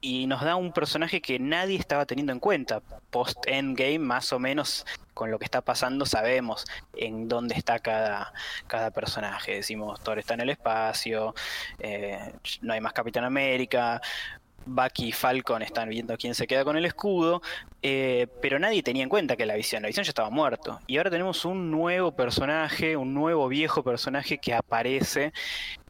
Y nos da un personaje que nadie estaba teniendo en cuenta. Post-Endgame, más o menos, con lo que está pasando, sabemos en dónde está cada, cada personaje. Decimos, Thor está en el espacio, eh, no hay más Capitán América, Bucky y Falcon están viendo quién se queda con el escudo, eh, pero nadie tenía en cuenta que la visión, la visión ya estaba muerto. Y ahora tenemos un nuevo personaje, un nuevo viejo personaje que aparece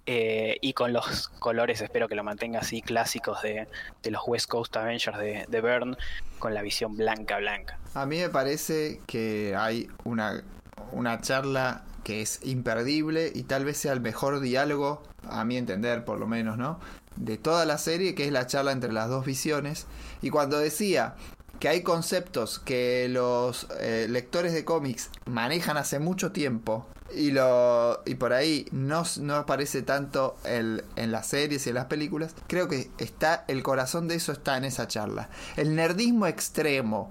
eh, y con los colores, espero que lo mantenga así, clásicos de, los West Coast Avengers de, de con la visión blanca, blanca. A mí me parece que hay una, una charla que es imperdible y tal vez sea el mejor diálogo, a mi entender por lo menos, ¿no? De toda la serie, que es la charla entre las dos visiones. Y cuando decía que hay conceptos que los eh, lectores de cómics manejan hace mucho tiempo y, lo, y por ahí no, no aparece tanto el, en las series y en las películas, creo que está el corazón de eso está en esa charla. El nerdismo extremo,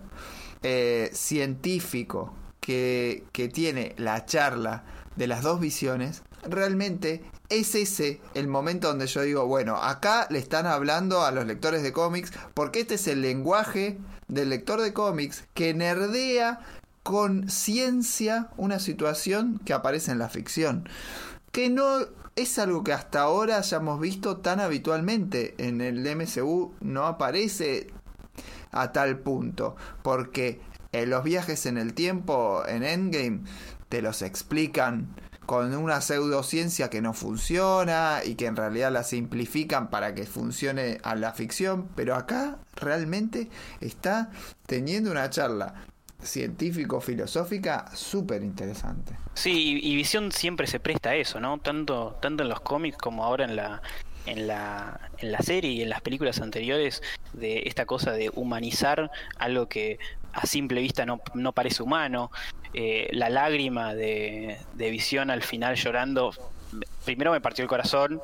eh, científico, que, que tiene la charla de las dos visiones, realmente es ese el momento donde yo digo, bueno, acá le están hablando a los lectores de cómics, porque este es el lenguaje del lector de cómics que nerdea con ciencia una situación que aparece en la ficción. Que no es algo que hasta ahora hayamos visto tan habitualmente. En el MCU no aparece a tal punto. Porque en los viajes en el tiempo, en Endgame, te los explican con una pseudociencia que no funciona y que en realidad la simplifican para que funcione a la ficción, pero acá realmente está teniendo una charla científico-filosófica súper interesante. Sí, y, Visión siempre se presta a eso, ¿no? Tanto, tanto en los cómics como ahora en la, en la, en la serie y en las películas anteriores, de esta cosa de humanizar algo que a simple vista no, no parece humano. Eh, la lágrima de, Visión al final llorando, primero me partió el corazón.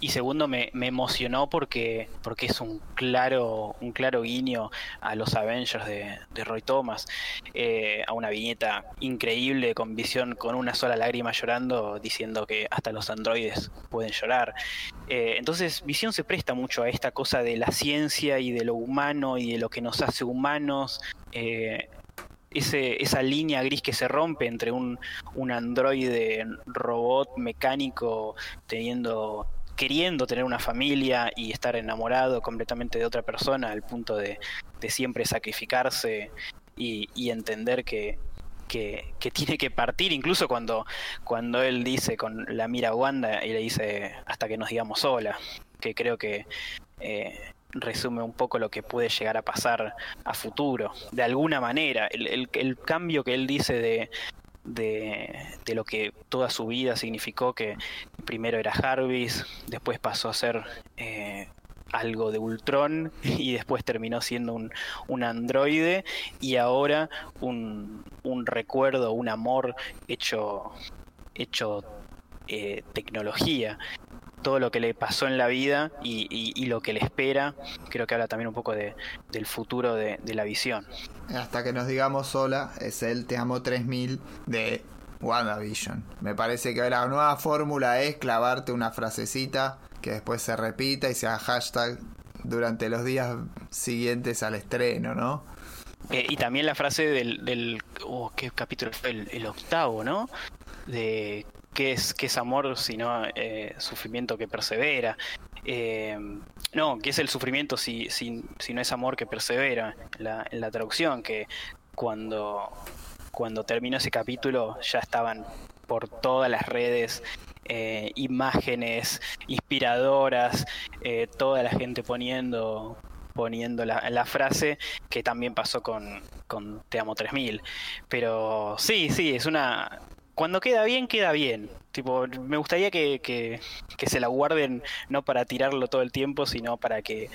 Y segundo me, emocionó porque, porque es un claro, un claro guiño a los Avengers de, Roy Thomas, eh, a una viñeta increíble con visión con una sola lágrima llorando, diciendo que hasta los androides pueden llorar. Eh, entonces Visión se presta mucho a esta cosa de la ciencia y de lo humano y de lo que nos hace humanos. Esa línea gris que se rompe entre un, un androide robot mecánico teniendo queriendo tener una familia y estar enamorado completamente de otra persona al punto de, de siempre sacrificarse y, y entender que, que, que tiene que partir, incluso cuando, cuando él dice con la mira a Wanda y le dice hasta que nos digamos sola, que creo que eh, resume un poco lo que puede llegar a pasar a futuro, de alguna manera. El, el- cambio que él dice de, de, de lo que toda su vida significó, que primero era Jarvis, después pasó a ser eh, algo de Ultron y después terminó siendo un, un androide y ahora un, un recuerdo, un amor hecho, hecho eh, tecnología. Todo lo que le pasó en la vida y, y- y lo que le espera, creo que habla también un poco de, del futuro de, de la visión. Hasta que nos digamos sola, es el Te Amo 3000 de WandaVision. Me parece que la nueva fórmula es clavarte una frasecita que después se repita y sea hashtag durante los días siguientes al estreno, ¿no? Eh, y también la frase del, del oh, ¿qué capítulo fue? El, el octavo, ¿no? De qué es, qué es amor sino eh, sufrimiento que persevera. Eh, no, qué es el sufrimiento si, si, si no es amor que persevera, la, en la traducción, que cuando, cuando terminó ese capítulo ya estaban por todas las redes eh, imágenes inspiradoras, eh, toda la gente poniendo poniendo la, la frase que también pasó con, con Te Amo 3000. Pero sí, sí, es una... Cuando queda bien, queda bien. Tipo, me gustaría que, que, que se la guarden no para tirarlo todo el tiempo, sino para que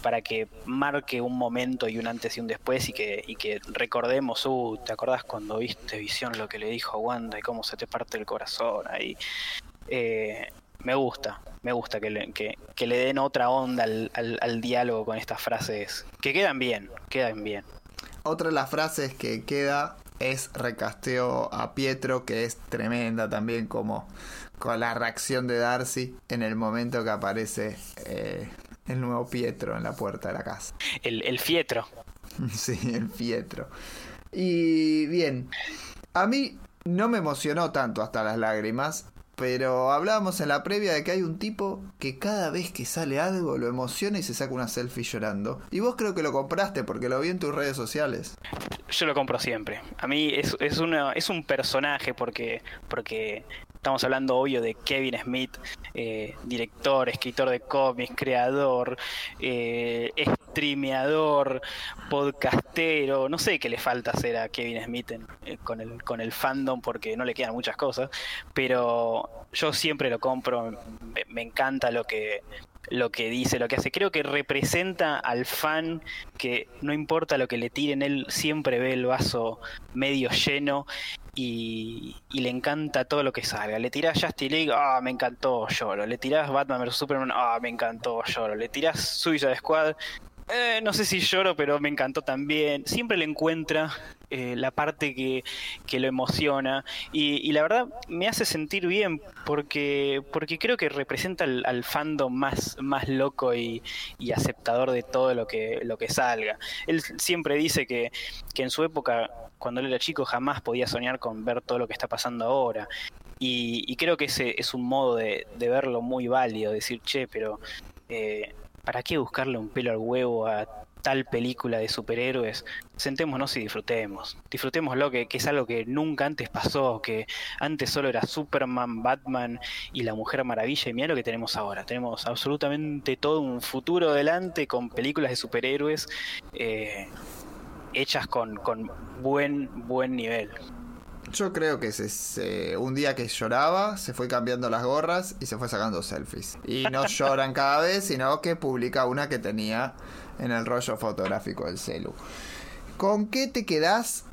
para que marque un momento y un antes y un después y que, y que recordemos, uh, ¿te acordás cuando viste Visión lo que le dijo a Wanda y cómo se te parte el corazón ahí? Eh, me gusta, me gusta que le, que, que le den otra onda al, al- al diálogo con estas frases que quedan bien, quedan bien. Otra de las frases que queda es recasteo a Pietro, que es tremenda también como con la reacción de Darcy en el momento que aparece eh, el nuevo Pietro en la puerta de la casa. El, el fietro. Sí, el Pietro. Y bien, a mí no me emocionó tanto hasta las lágrimas, pero hablábamos en la previa de que hay un tipo que cada vez que sale algo lo emociona y se saca una selfie llorando. Y vos creo que lo compraste porque lo vi en tus redes sociales. Yo lo compro siempre. A mí es, es, es un personaje porque, porque estamos hablando obvio de Kevin Smith, eh, director, escritor de cómics, creador, eh, streameador, podcastero. No sé qué le falta hacer a Kevin Smith eh, con, el, con el fandom porque no le quedan muchas cosas. Pero yo siempre lo compro. Me encanta lo que, lo que dice, lo que hace. Creo que representa al fan que no importa lo que le tiren, él siempre ve el vaso medio lleno y, le encanta todo lo que salga. Le tirás Justice League, ah, me encantó, lloro. Le tirás Batman vs Superman, ah, me encantó, lloro. Le tirás Suicide Squad, eh, no sé si lloro, pero me encantó también. Siempre le encuentra eh, la parte que, que lo emociona y, y la verdad me hace sentir bien porque, porque creo que representa al, al más, más loco y, y aceptador de todo lo que, lo que salga. Él siempre dice que, que en su época, cuando él era chico, jamás podía soñar con ver todo lo que está pasando ahora. Y, y creo que ese es un modo de, de verlo muy válido, decir, che, pero eh, ¿para qué buscarle un pelo al huevo a tal película de superhéroes? Sentémonos y disfrutemos. Disfrutémoslo, que, que es algo que nunca antes pasó, que antes solo era Superman, Batman y la Mujer Maravilla, y mira lo que tenemos ahora. Tenemos absolutamente todo un futuro adelante con películas de superhéroes eh, hechas con, con buen, buen nivel. Yo creo que se, se- un día que lloraba, se fue cambiando las gorras y se fue sacando selfies. Y no lloran cada vez, sino que publica una que tenía en el rollo fotográfico del celu. ¿Con qué te quedás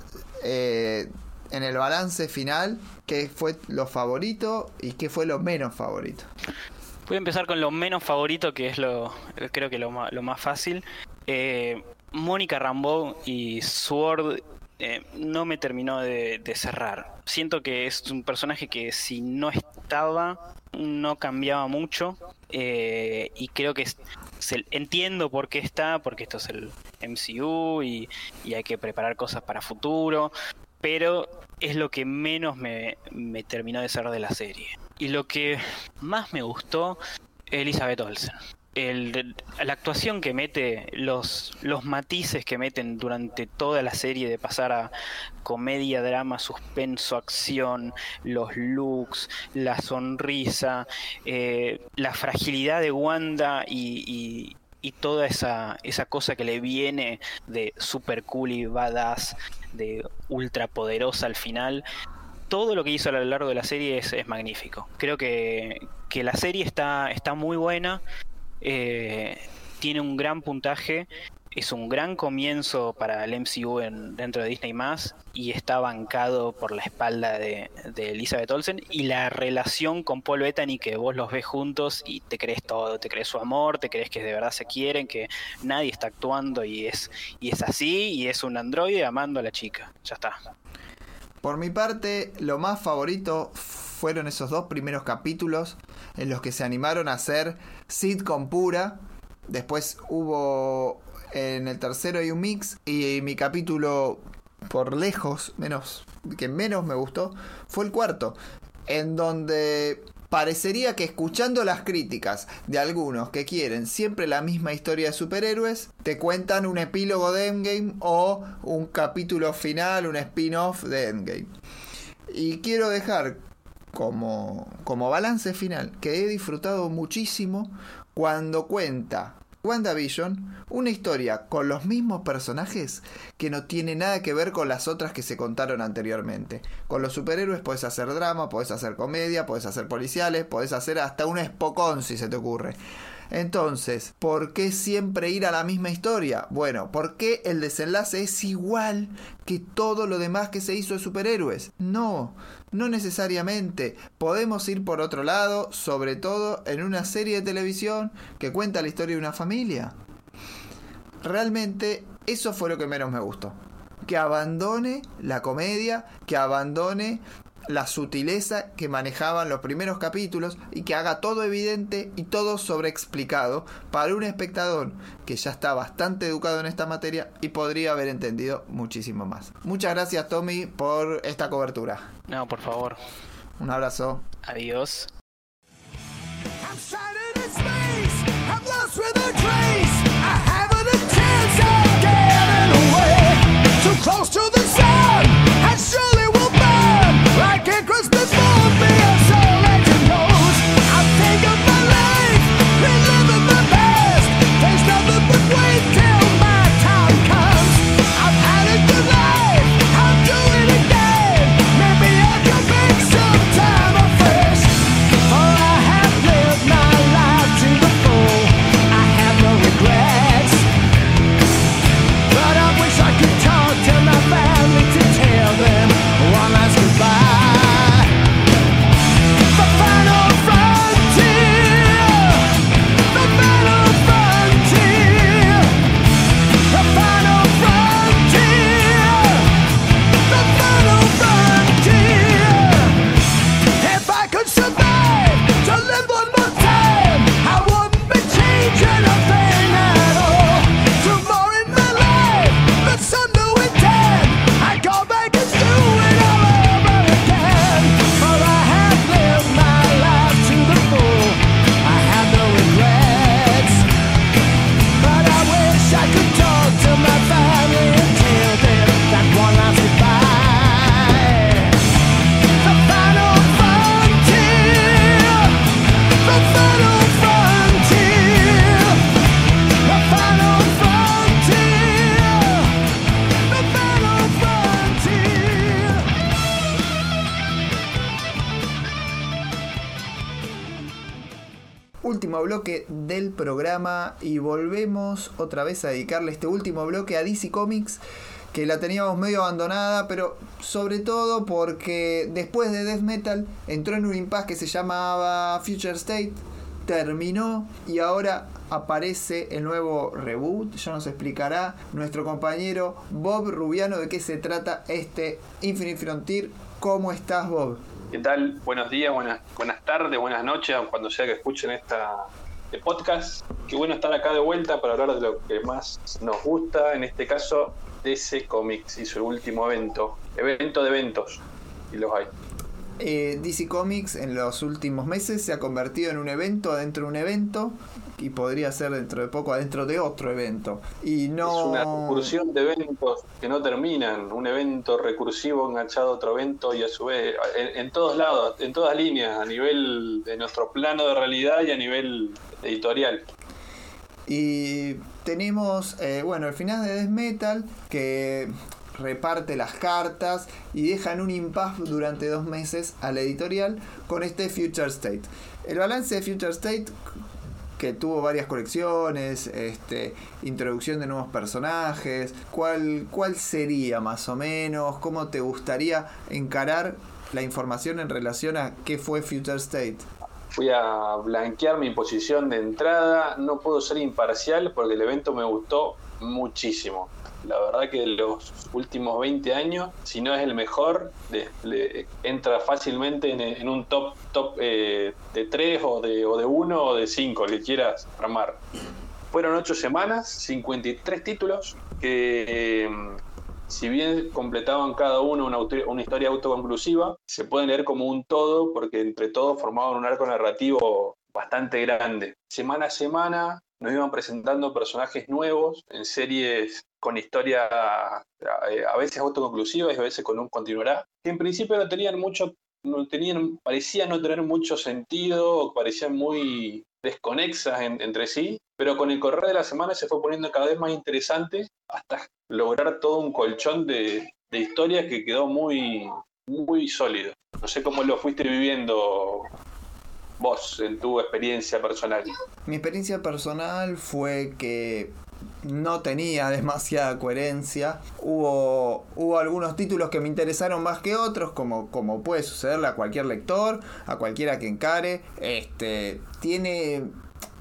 eh, en el balance final? ¿Qué fue lo favorito y qué fue lo menos favorito? Voy a empezar con lo menos favorito, que es lo creo que lo más, lo más fácil. Eh, Mónica Rambeau y Sword eh, no me terminó de, cerrar. Siento que es un personaje que si no estaba, no cambiaba mucho. eh, y creo que se- entiendo por qué está, porque esto es el MCU y, y hay que preparar cosas para futuro. Pero es lo que menos me, me terminó de cerrar de la serie. Y lo que más me gustó, Elizabeth Olsen. La actuación que mete, los, los matices que meten durante toda la serie de pasar a comedia, drama, suspenso, acción, los looks, la sonrisa, eh, la fragilidad de Wanda y, y- y toda esa, esa cosa que le viene de super cool y badass, de ultra poderosa al final. Todo lo que hizo a lo largo de la serie es, es magnífico. Creo que, que la serie está, está muy buena. Eh, tiene un gran puntaje, es un gran comienzo para el MCU en- dentro de Disney y está bancado por la espalda de, Elizabeth Olsen y la relación con Paul Bettany que vos los ves juntos y te crees todo, te crees su amor, te crees que de verdad se quieren, que nadie está actuando y es, y es así y es un androide amando a la chica, ya está. Por mi parte, lo más favorito fueron esos dos primeros capítulos en los que se animaron a hacer sitcom pura. Después hubo en el tercero hay un mix y mi capítulo por lejos menos que menos me gustó fue el cuarto en donde parecería que escuchando las críticas de algunos que quieren siempre la misma historia de superhéroes, te cuentan un epílogo de Endgame o un capítulo final, un spin-off de Endgame. Y quiero dejar como, como balance final que he disfrutado muchísimo cuando cuenta WandaVision una historia con los mismos personajes que no tiene nada que ver con las otras que se contaron anteriormente. Con los superhéroes puedes hacer drama, puedes hacer comedia, puedes hacer policiales, puedes hacer hasta un espocón si se te ocurre. Entonces, ¿por qué siempre ir a la misma historia? Bueno, ¿por qué el desenlace es igual que todo lo demás que se hizo de superhéroes? No, no necesariamente. Podemos ir por otro lado, sobre todo en una serie de televisión que cuenta la historia de una familia. Realmente eso fue lo que menos me gustó. Que abandone la comedia, que abandone la sutileza que manejaban los primeros capítulos y que haga todo evidente y todo sobreexplicado para un espectador que ya está bastante educado en esta materia y podría haber entendido muchísimo más. Muchas gracias Tommy por esta cobertura. No, por favor, Un abrazo. adiós. Close to the sun. Surely bloque del programa y volvemos otra vez a dedicarle este último bloque a DC Comics que la teníamos medio abandonada, pero sobre todo porque después de Death Metal entró en un impasse que se llamaba Future State, terminó y ahora aparece el nuevo reboot, ya nos explicará nuestro compañero Bob Rubiano de qué se trata este Infinite Frontier. ¿Cómo estás Bob? ¿Qué tal? Buenos días, buenas, buenas tardes, buenas noches, cuando sea que escuchen esta este podcast. Qué bueno estar acá de vuelta para hablar de lo que más nos gusta, en este caso DC Comics y su último evento, evento de eventos, y los hay. eh, DC Comics en los últimos meses se ha convertido en un evento adentro de un evento y podría ser dentro de poco adentro de otro evento. Y no... Es una recursión de eventos que no terminan, un evento recursivo enganchado a otro evento y a su vez, en, en todos lados, en todas líneas, a nivel de nuestro plano de realidad y a nivel editorial. Y tenemos, eh, bueno, el final de Death Metal que reparte las cartas y deja en un impasse durante dos meses a la editorial con este Future State. El balance de Future State que tuvo varias colecciones, este, introducción de nuevos personajes, ¿cuál, ¿cuál sería más o menos? ¿Cómo te gustaría encarar la información en relación a qué fue Future State? Fui a blanquear mi posición de entrada, no puedo ser imparcial porque el evento me gustó muchísimo. La verdad que los últimos 20 años, si no es el mejor, le- entra fácilmente en, en un top top eh, de 3 o de, o de 1 o de 5, le quieras armar. Fueron 8 semanas, 53 títulos, que eh, si bien completaban cada uno una, una historia autoconclusiva, se pueden leer como un todo porque entre todos formaban un arco narrativo bastante grande. Semana a semana nos iban presentando personajes nuevos en series con historia eh, a veces autoconclusivas y a veces con un continuará, que en principio no tenían mucho, no tenían, parecían no tener mucho sentido, parecían muy desconexas en- entre sí, pero con el correr de la semana se fue poniendo cada vez más interesante hasta lograr todo un colchón de, de historias que quedó muy, muy sólido. No sé cómo lo fuiste viviendo vos en tu experiencia personal. Mi experiencia personal fue que no tenía demasiada coherencia. Hubo, hubo algunos títulos que me interesaron más que otros, como, como puede sucederle a cualquier lector, a cualquiera que encare. Este, tiene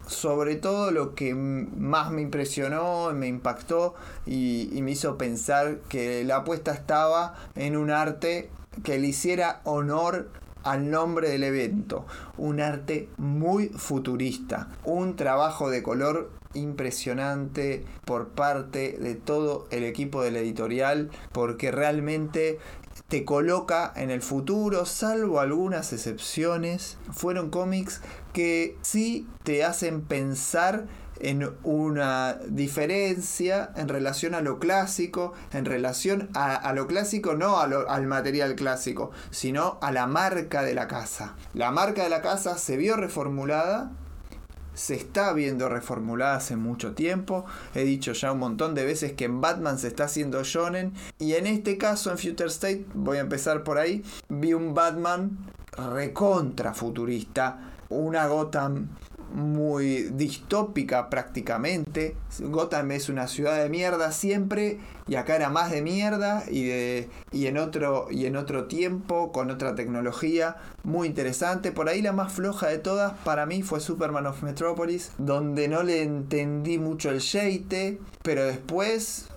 sobre todo lo que más me impresionó, me impactó y, y me hizo pensar que la apuesta estaba en un arte que le hiciera honor al nombre del evento. Un arte muy futurista. Un trabajo de color impresionante por parte de todo el equipo de la editorial porque realmente te coloca en el futuro, salvo algunas excepciones. Fueron cómics que sí te hacen pensar en una diferencia en relación a lo clásico, en relación a, a lo clásico, no a lo- al material clásico, sino a la marca de la casa. La marca de la casa se vio reformulada se está viendo reformulada hace mucho tiempo. He dicho ya un montón de veces que en Batman se está haciendo shonen. Y en este caso, en Future State, voy a empezar por ahí, vi un Batman recontra futurista. Una Gotham muy distópica prácticamente. Gotham es una ciudad de mierda siempre y acá era más de mierda y de y en otro y en otro tiempo con otra tecnología muy interesante. Por ahí la más floja de todas para mí fue Superman of Metropolis, donde no le entendí mucho el shade, pero después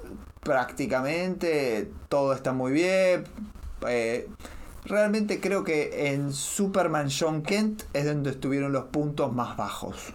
prácticamente todo está muy bien. Eh, Realmente creo que en Superman John Kent es donde estuvieron los puntos más bajos.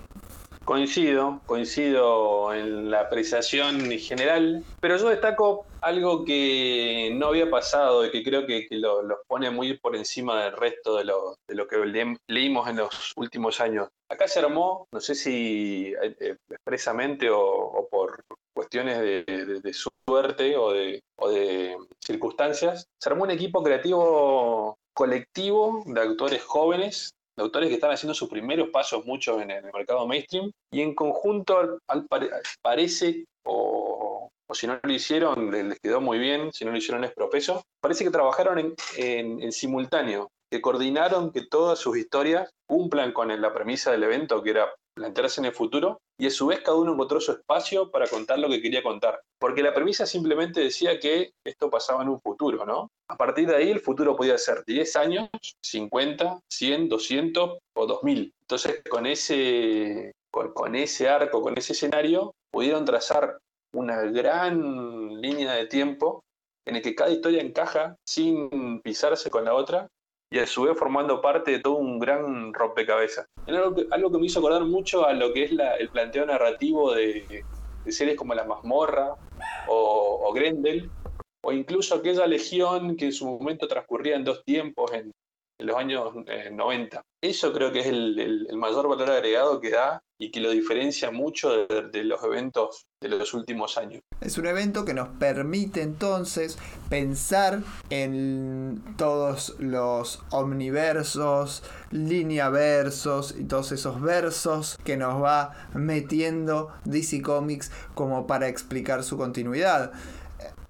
Coincido, coincido en la apreciación general, pero yo destaco algo que no había pasado y que creo que, que lo, los pone muy por encima del resto de lo, de lo que le- leímos en los últimos años. Acá se armó, no sé si eh, eh, expresamente o por cuestiones de, de- de suerte o de, o de circunstancias, se armó un equipo creativo colectivo de actores jóvenes de autores que están haciendo sus primeros pasos, muchos en el mercado mainstream, y en conjunto al- pare- parece, o, o si no lo hicieron, les quedó muy bien, si no lo hicieron es propeso, parece que trabajaron en, en- en simultáneo, que coordinaron que todas sus historias cumplan con la premisa del evento, que era plantearse en el futuro, y a su vez cada uno encontró su espacio para contar lo que quería contar. Porque la premisa simplemente decía que esto pasaba en un futuro, ¿no? A partir de ahí el futuro podía ser 10 años, 50, 100, 200 o 2000. Entonces con ese, con, con ese arco, con ese escenario, pudieron trazar una gran línea de tiempo en el que cada historia encaja sin pisarse con la otra y a su vez formando parte de todo un gran rompecabezas. Algo que, algo que me hizo acordar mucho a lo que es el planteo narrativo de, de series como La Mazmorra o, Grendel, o incluso aquella legión que en su momento transcurría en dos tiempos en, los años eh, 90. Eso creo que es el mayor valor agregado que da y que lo diferencia mucho de, los eventos de los últimos años. Es un evento que nos permite entonces pensar en todos los omniversos, lineaversos y todos esos versos que nos va metiendo DC Comics como para explicar su continuidad.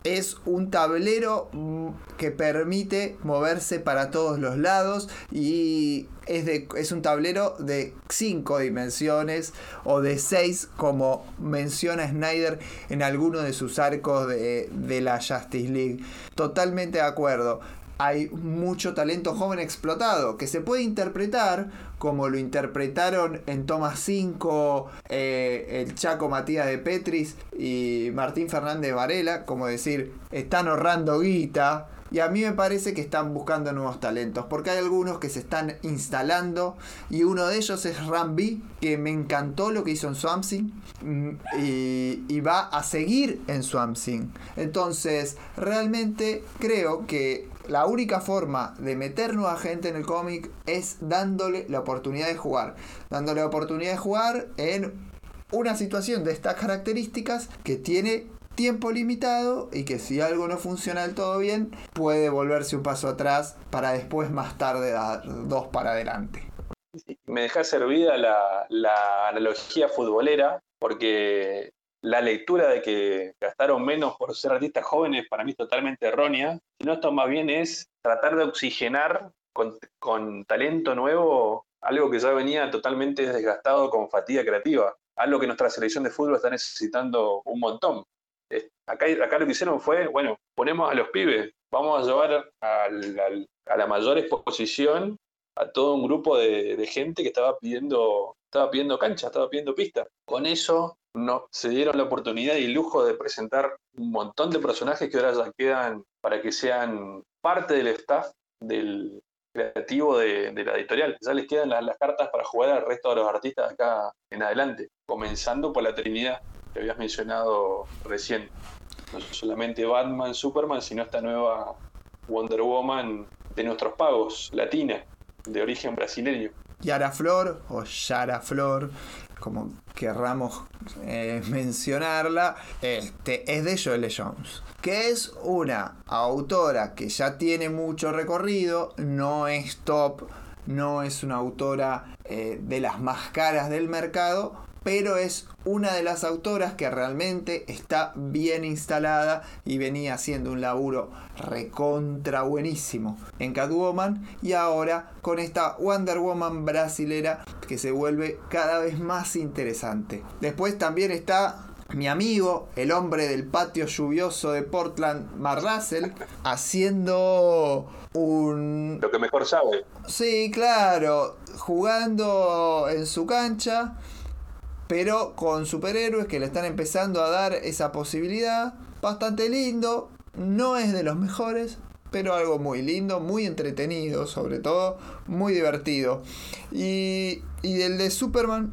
Es un tablero mm, que permite moverse para todos los lados y es, de, es un tablero de 5 dimensiones o de 6 como menciona Snyder en alguno de sus arcos de, de la Justice League. Totalmente de acuerdo. Hay mucho talento joven explotado que se puede interpretar como lo interpretaron en Toma 5 eh, el Chaco Matías de Petris y Martín Fernández Varela, como decir, están ahorrando guita. Y a mí me parece que están buscando nuevos talentos, porque hay algunos que se están instalando y uno de ellos es Rambi, que me encantó lo que hizo en Swamp Thing mm, y, y va a seguir en Swamp Thing. Entonces, realmente creo que la única forma de meter nueva gente en el cómic es dándole la oportunidad de jugar. Dándole la oportunidad de jugar en una situación de estas características que tiene tiempo limitado y que si algo no funciona del todo bien, puede volverse un paso atrás para después más tarde dar dos para adelante. Me deja servida la, analogía futbolera, porque la lectura de que gastaron menos por ser artistas jóvenes para mí es totalmente errónea, sino esto más bien es tratar de oxigenar con talento nuevo algo que ya venía totalmente desgastado con fatiga creativa, algo que nuestra selección de fútbol está necesitando un montón. Eh, Acá, lo que hicieron fue, bueno, ponemos a los pibes, vamos a llevar al- al- a la mayor exposición a todo un grupo de, gente que estaba pidiendo, estaba pidiendo cancha, estaba pidiendo pista. Con eso no, se dieron la oportunidad y el lujo de presentar un montón de personajes que ahora ya quedan para que sean parte del staff del creativo de, la editorial. Ya les quedan las, cartas para jugar al resto de los artistas acá en adelante, comenzando por la Trinidad que habías mencionado recién. No solamente Batman, Superman, sino esta nueva Wonder Woman de nuestros pagos, latina, de origen brasileño. Yara Flor o Yara Flor, como querramos eh, mencionarla, este, es de Joelle Jones, que es una autora que ya tiene mucho recorrido, no es top, no es una autora eh, de las más caras del mercado, pero es una de las autoras que realmente está bien instalada y venía haciendo un laburo recontra buenísimo en Catwoman y ahora con esta Wonder Woman brasilera que se vuelve cada vez más interesante. Después también está mi amigo, el hombre del patio lluvioso de Portland, Mark Russell, haciendo un Lo que mejor sabe. Sí, claro, jugando en su cancha, pero con superhéroes que le están empezando a dar esa posibilidad. Bastante lindo, no es de los mejores, pero algo muy lindo, muy entretenido, sobre todo, muy divertido. Y, y del de Superman,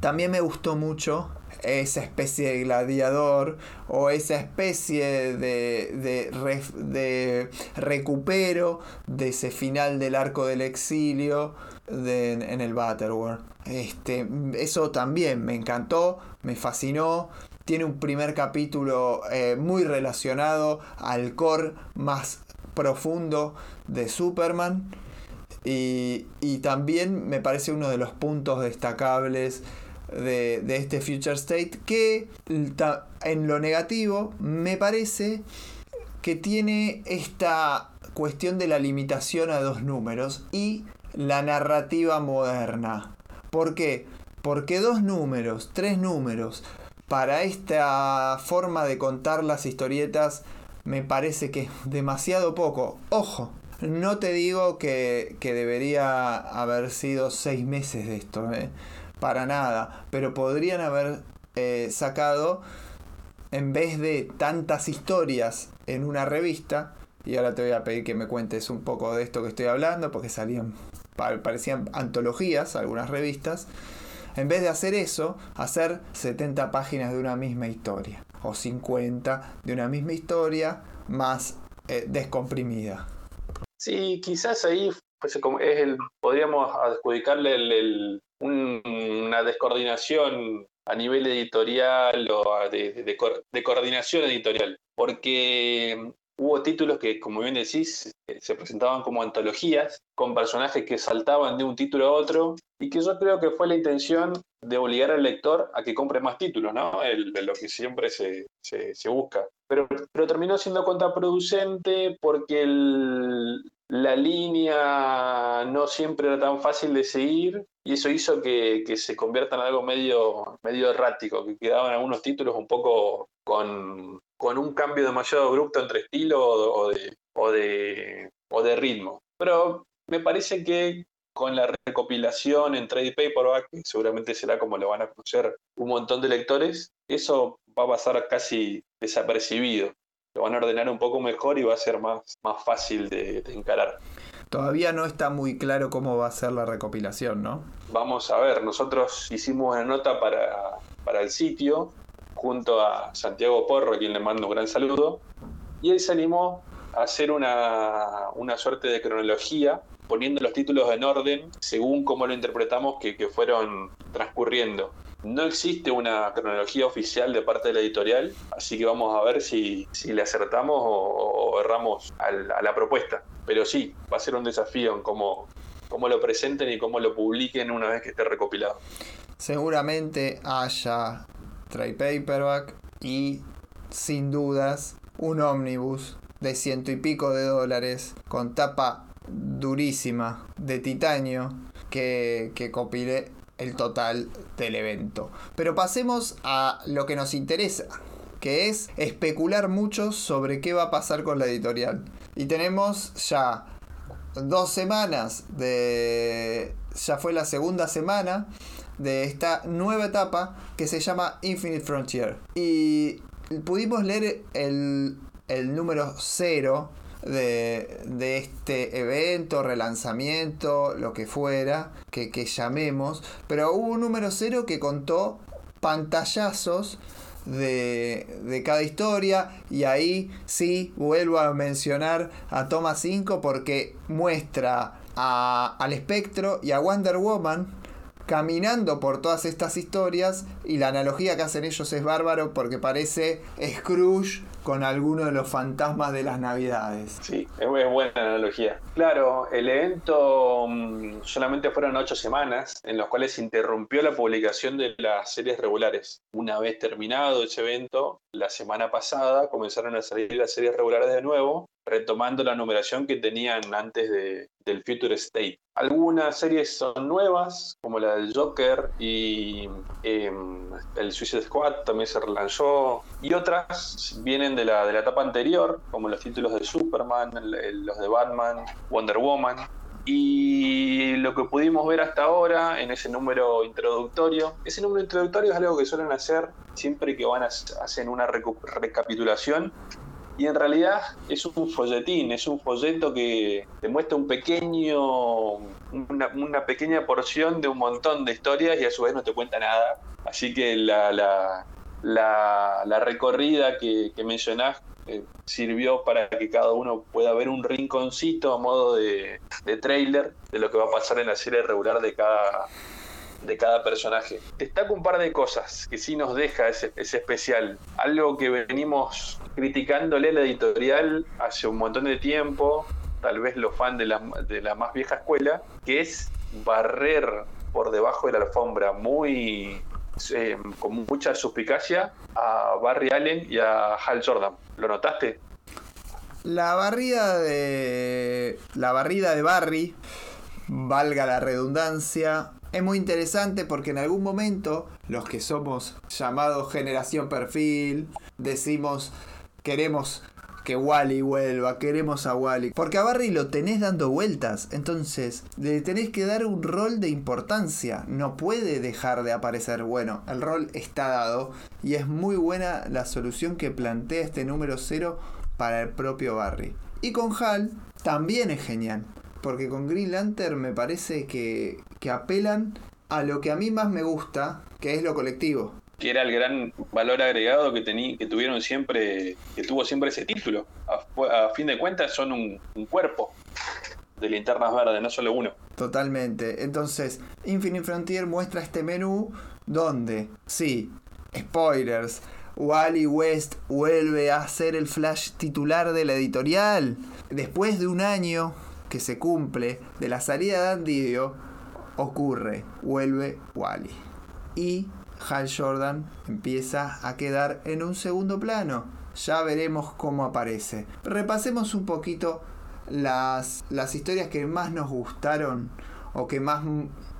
también me gustó mucho esa especie de gladiador o esa especie de, de, recupero de ese final del arco del exilio en el Battleworld. Este, eso también me encantó, me fascinó. Tiene un primer capítulo eh, muy relacionado al core más profundo de Superman. Y, también me parece uno de los puntos destacables de, de este Future State que en lo negativo me parece que tiene esta cuestión de la limitación a dos números y la narrativa moderna. ¿Por qué? Porque dos números, tres números, para esta forma de contar las historietas me parece que es demasiado poco. Ojo, no te digo que, que debería haber sido seis meses de esto, ¿eh? para nada, pero podrían haber eh, sacado, en vez de tantas historias en una revista, y ahora te voy a pedir que me cuentes un poco de esto que estoy hablando, porque salían, parecían antologías, algunas revistas, en vez de hacer eso, hacer 70 páginas de una misma historia, o 50 de una misma historia, más eh, descomprimida. Sí, quizás ahí pues, es el, podríamos adjudicarle el- el- un- una descoordinación a nivel editorial o de coordinación editorial, porque hubo títulos que, como bien decís, eh, se presentaban como antologías, con personajes que saltaban de un título a otro, y que yo creo que fue la intención de obligar al lector a que compre más títulos, ¿no? El- de lo que siempre se, se- se busca. Pero, pero terminó siendo contraproducente porque el- la línea no siempre era tan fácil de seguir y eso hizo que, que se convierta en algo medio, medio errático, que quedaban algunos títulos un poco con, con un cambio demasiado abrupto entre estilo o, de, o, de, o de ritmo. Pero me parece que con la recopilación en trade paperback, que seguramente será como lo van a conocer un montón de lectores, eso va a pasar casi desapercibido. Lo van a ordenar un poco mejor y va a ser más, más fácil de encarar. Todavía no está muy claro cómo va a ser la recopilación, ¿no? Vamos a ver, nosotros hicimos una nota para, para el sitio junto a Santiago Porro, a quien le mando un gran saludo, y él se animó a hacer una, una suerte de cronología, poniendo los títulos en orden según cómo lo interpretamos que, que fueron transcurriendo. No existe una cronología oficial de parte de la editorial, así que vamos a ver si, si le acertamos o, erramos a la propuesta. Pero sí, va a ser un desafío en cómo, cómo lo presenten y cómo lo publiquen una vez que esté recopilado. Seguramente haya trade paperback y sin dudas un ómnibus de ciento y pico de dólares con tapa durísima de titanio que, que compile el total del evento. Pero pasemos a lo que nos interesa, que es especular mucho sobre qué va a pasar con la editorial. Y tenemos ya dos semanas de... ya fue la segunda semana de esta nueva etapa que se llama Infinite Frontier. Y pudimos leer el, el número 0 de, de este evento, relanzamiento, lo que fuera, que, que llamemos. Pero hubo un número 0 que contó pantallazos de, de cada historia. Y ahí sí vuelvo a mencionar a Toma 5 porque muestra a- al espectro y a Wonder Woman caminando por todas estas historias. Y la analogía que hacen ellos es bárbaro porque parece Scrooge con alguno de los fantasmas de las navidades. Sí, es bu- es buena analogía. Claro, el evento mm, solamente fueron ocho semanas en las cuales se interrumpió la publicación de las series regulares. Una vez terminado ese evento, la semana pasada comenzaron a salir las series regulares de nuevo, retomando la numeración que tenían antes de- del Future State. Algunas series son nuevas, como la del Joker y em, el Suicide Squad también se relanzó, y otras vienen de la, de la etapa anterior, como los títulos de Superman, el- el- los de Batman, Wonder Woman. Y lo que pudimos ver hasta ahora en ese número introductorio, ese número introductorio es algo que suelen hacer siempre que van a hacen una recapitulación y en realidad es un folletín, es un folleto que te muestra un pequeño, una, pequeña porción de un montón de historias y a su vez no te cuenta nada. Así que la, la, la, la recorrida que, que mencionás eh, sirvió para que cada uno pueda ver un rinconcito a modo de, de trailer de lo que va a pasar en la serie regular de cada, de cada personaje. Destaco un par de cosas que sí nos deja ese, ese especial. Algo que venimos criticándole la editorial hace un montón de tiempo, tal vez los fans de la, de la más vieja escuela, que es barrer por debajo de la alfombra muy eh, con mucha suspicacia a Barry Allen y a Hal Jordan. ¿Lo notaste? La barrida de. La barrida de Barry, valga la redundancia, es muy interesante porque en algún momento los que somos llamados generación perfil decimos queremos que Wally vuelva, queremos a Wally. Porque a Barry lo tenés dando vueltas, entonces le tenés que dar un rol de importancia. No puede dejar de aparecer. Bueno, el rol está dado y es muy buena la solución que plantea este número 0 para el propio Barry. Y con Hal también es genial. Porque con Green Lantern me parece que, que apelan a lo que a mí más me gusta, que es lo colectivo. Que era el gran valor agregado que, tení, que tuvieron siempre, que tuvo siempre ese título. A, fin de cuentas son un, un cuerpo de linternas verdes, no solo uno. Totalmente. Entonces, Infinite Frontier muestra este menú donde, sí, spoilers, Wally West vuelve a ser el Flash titular de la editorial. Después de un año que se cumple de la salida de Andidio, ocurre, vuelve Wally. Y Hal Jordan empieza a quedar en un segundo plano. Ya veremos cómo aparece. Repasemos un poquito las, las historias que más nos gustaron. O que más,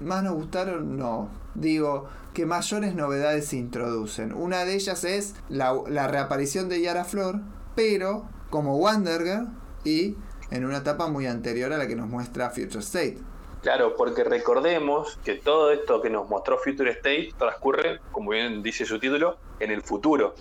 más nos gustaron, no. Digo, que mayores novedades se introducen. Una de ellas es la, reaparición de Yara Flor, pero como Wonder Girl y en una etapa muy anterior a la que nos muestra Future State. Claro, porque recordemos que todo esto que nos mostró Future State transcurre, como bien dice su título, en el futuro.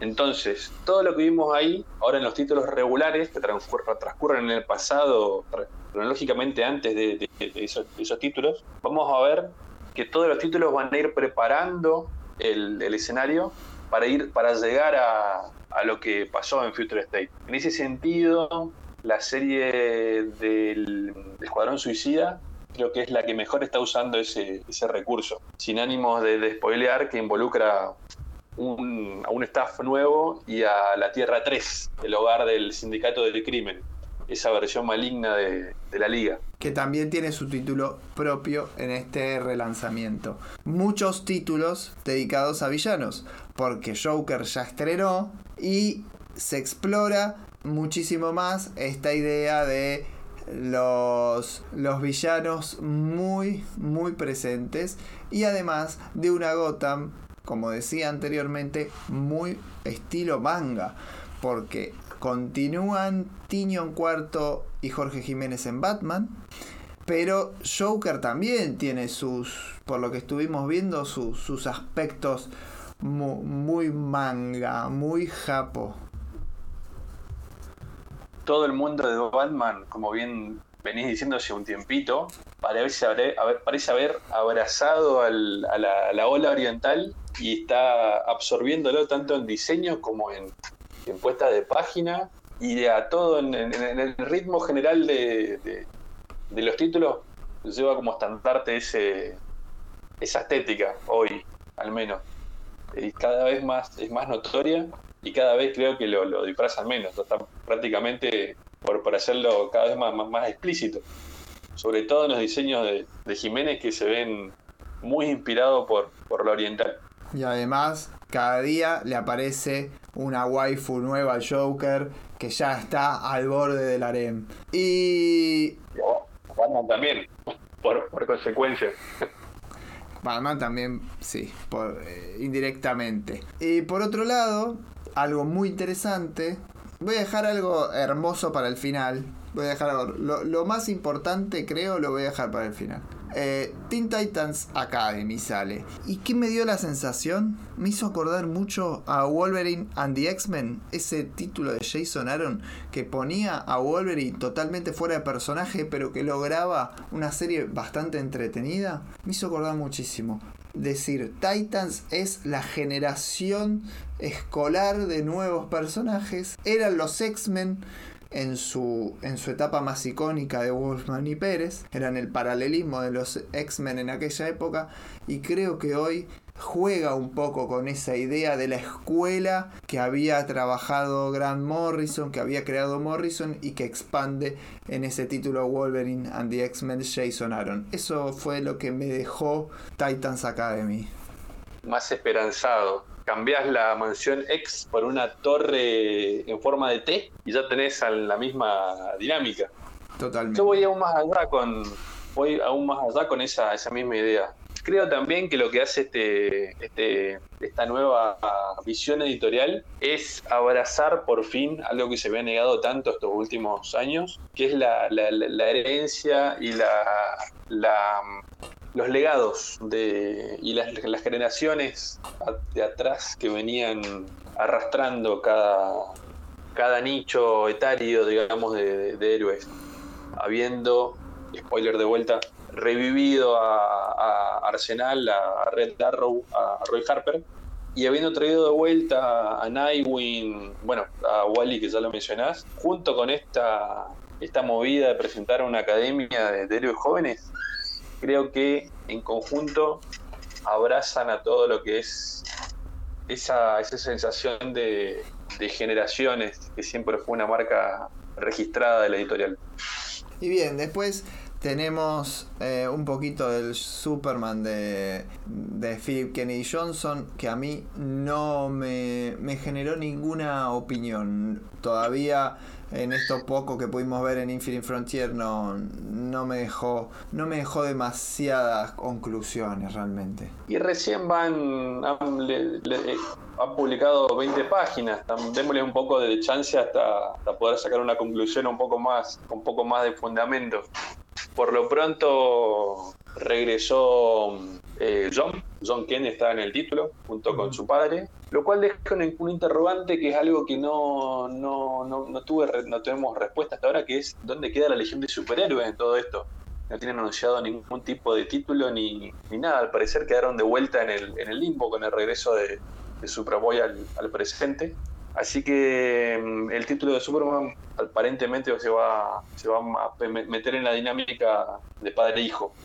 Entonces, todo lo que vimos ahí, ahora en los títulos regulares, que transcurren, en el pasado, cronológicamente antes de, esos, títulos, vamos a ver que todos los títulos van a ir preparando el, el escenario para, ir, para llegar a, a, lo que pasó en Future State. En ese sentido, la serie del Escuadrón Suicida creo que es la que mejor está usando ese, recurso, sin ánimos de, de spoilear, que involucra a un staff nuevo y a la Tierra 3, el hogar del Sindicato del Crimen, esa versión maligna de, de, la liga. Que también tiene su título propio en este relanzamiento. Muchos títulos dedicados a villanos, porque Joker ya estrenó y se explora muchísimo más esta idea de los, los villanos muy, muy presentes y además de una Gotham, como decía anteriormente, muy estilo manga, porque continúan Tinion Cuarto y Jorge Jiménez en Batman, pero Joker también tiene sus, por lo que estuvimos viendo, sus, sus aspectos muy, muy manga, muy japo todo el mundo de Batman, como bien venís diciendo hace un tiempito, parece haber, parece haber abrazado al, a, la, a, la, ola oriental y está absorbiéndolo tanto en diseño como en, en puesta de página y a todo en, el ritmo general de, de, de, los títulos lleva como estandarte ese, esa estética hoy, al menos. Y cada vez más es más notoria y cada vez creo que lo, lo disfrazan menos, está prácticamente por, por hacerlo cada vez más, más, más, explícito. Sobre todo en los diseños de, de Jiménez que se ven muy inspirados por, por lo oriental. Y además, cada día le aparece una waifu nueva al Joker que ya está al borde del harem. Y. Batman también, por, por consecuencia. Batman también, sí, por, eh, indirectamente. Y por otro lado, algo muy interesante. Voy a dejar algo hermoso para el final. Voy a dejar lo, lo más importante, creo, lo voy a dejar para el final. Eh, Teen Titans Academy sale. ¿Y qué me dio la sensación? Me hizo acordar mucho a Wolverine and the X-Men, ese título de Jason Aaron que ponía a Wolverine totalmente fuera de personaje, pero que lograba una serie bastante entretenida. Me hizo acordar muchísimo. Decir, Titans es la generación escolar de nuevos personajes. Eran los X-Men en su, en su etapa más icónica de Wolfman y Pérez, eran el paralelismo de los X-Men en aquella época y creo que hoy juega un poco con esa idea de la escuela que había trabajado Grant Morrison, que había creado Morrison y que expande en ese título Wolverine and the X-Men Jason Aaron. Eso fue lo que me dejó Titans Academy. Más esperanzado, cambiás la mansión X por una torre en forma de T y ya tenés la misma dinámica. Totalmente. Yo voy aún más allá con, voy aún más allá con esa, esa misma idea. Creo también que lo que hace este, este, esta nueva visión editorial es abrazar por fin algo que se había negado tanto estos últimos años, que es la, herencia y los legados y las, generaciones de atrás que venían arrastrando cada, nicho etario, digamos, de héroes, habiendo, spoiler de vuelta, revivido a, a, Arsenal, a Red Arrow, a Roy Harper, y habiendo traído de vuelta a Nightwing, bueno, a Wally que ya lo mencionás, junto con esta, esta movida de presentar una academia de, de héroes jóvenes, creo que en conjunto abrazan a todo lo que es esa, esa sensación de, de generaciones que siempre fue una marca registrada de la editorial. Y bien, después tenemos eh, un poquito del Superman de, de Philip Kennedy Johnson que a mí no me, me generó ninguna opinión. Todavía en esto poco que pudimos ver en Infinite Frontier no, no me dejó no me dejó demasiadas conclusiones realmente. Y recién van, han publicado 20 páginas, tam- démosle un poco de chance hasta, hasta poder sacar una conclusión un poco más, un poco más de fundamento. Por lo pronto regresó eh, John, John Kent está en el título, junto con su padre, lo cual deja un, un interrogante que es algo que no, no, no, no tuve, no tenemos respuesta hasta ahora, que es dónde queda la legión de superhéroes en todo esto no tienen anunciado ningún tipo de título ni, ni nada. Al parecer quedaron de vuelta en el, en el limbo con el regreso de, de Superboy al, al presente. Así que mm, el título de Superman aparentemente se va, se va a meter en la dinámica de padre e hijo.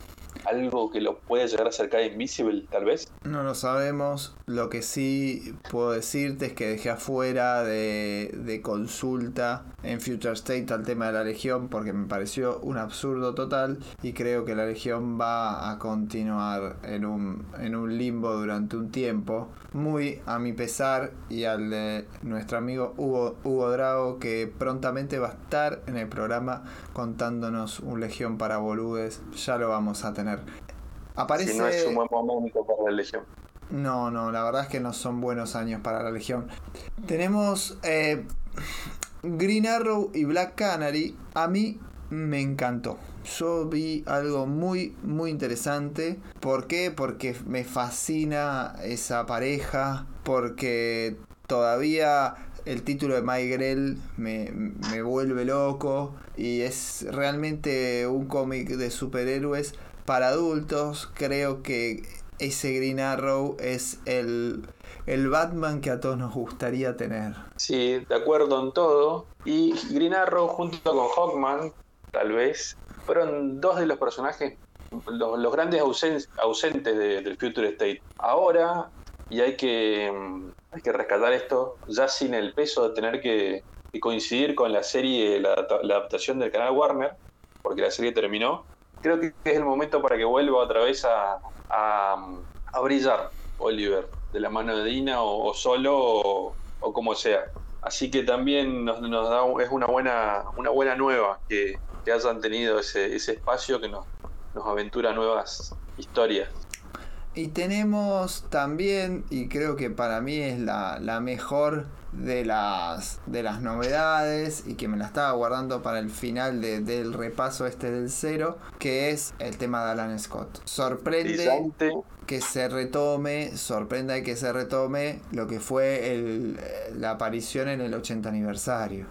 Algo que lo puede llegar a acercar a Invisible, tal vez. No lo sabemos. Lo que sí puedo decirte es que dejé afuera de, consulta en Future State al tema de la Legión porque me pareció un absurdo total y creo que la Legión va a continuar en un, en un limbo durante un tiempo. Muy a mi pesar y al de nuestro amigo Hugo, Hugo Drago que prontamente va a estar en el programa contándonos un Legión para boludes. Ya lo vamos a tener. Aparece... Si no es un buen momento para la Legión. No, no, la verdad es que no son buenos años para la Legión. Tenemos eh, Green Arrow y Black Canary. A mí me encantó. Yo vi algo muy, muy interesante. ¿Por qué? Porque me fascina esa pareja. Porque todavía el título de Mike Grell me, me vuelve loco. Y es realmente un cómic de superhéroes para adultos. Creo que ese Green Arrow es el, el Batman que a todos nos gustaría tener. Sí, de acuerdo en todo. Y Green Arrow junto con Hawkman, tal vez, fueron dos de los personajes, los, grandes ausen- ausentes de- del Future State. Ahora, y hay que, hay que rescatar esto, ya sin el peso de tener que, coincidir con la serie, la adaptación del canal Warner, porque la serie terminó, creo que es el momento para que vuelva otra vez a, a, a brillar Oliver, de la mano de Dina o, solo o, como sea. Así que también nos da, es una buena, una buena nueva que, que hayan tenido ese, ese espacio que nos, nos aventura nuevas historias. Y tenemos también, y creo que para mí es la, la mejor de las, de las novedades, y que me la estaba guardando para el final de- del repaso este del cero, que es el tema de Alan Scott. Sorprende que se retome, sorprende que se retome lo que fue el- la aparición en el 80 aniversario.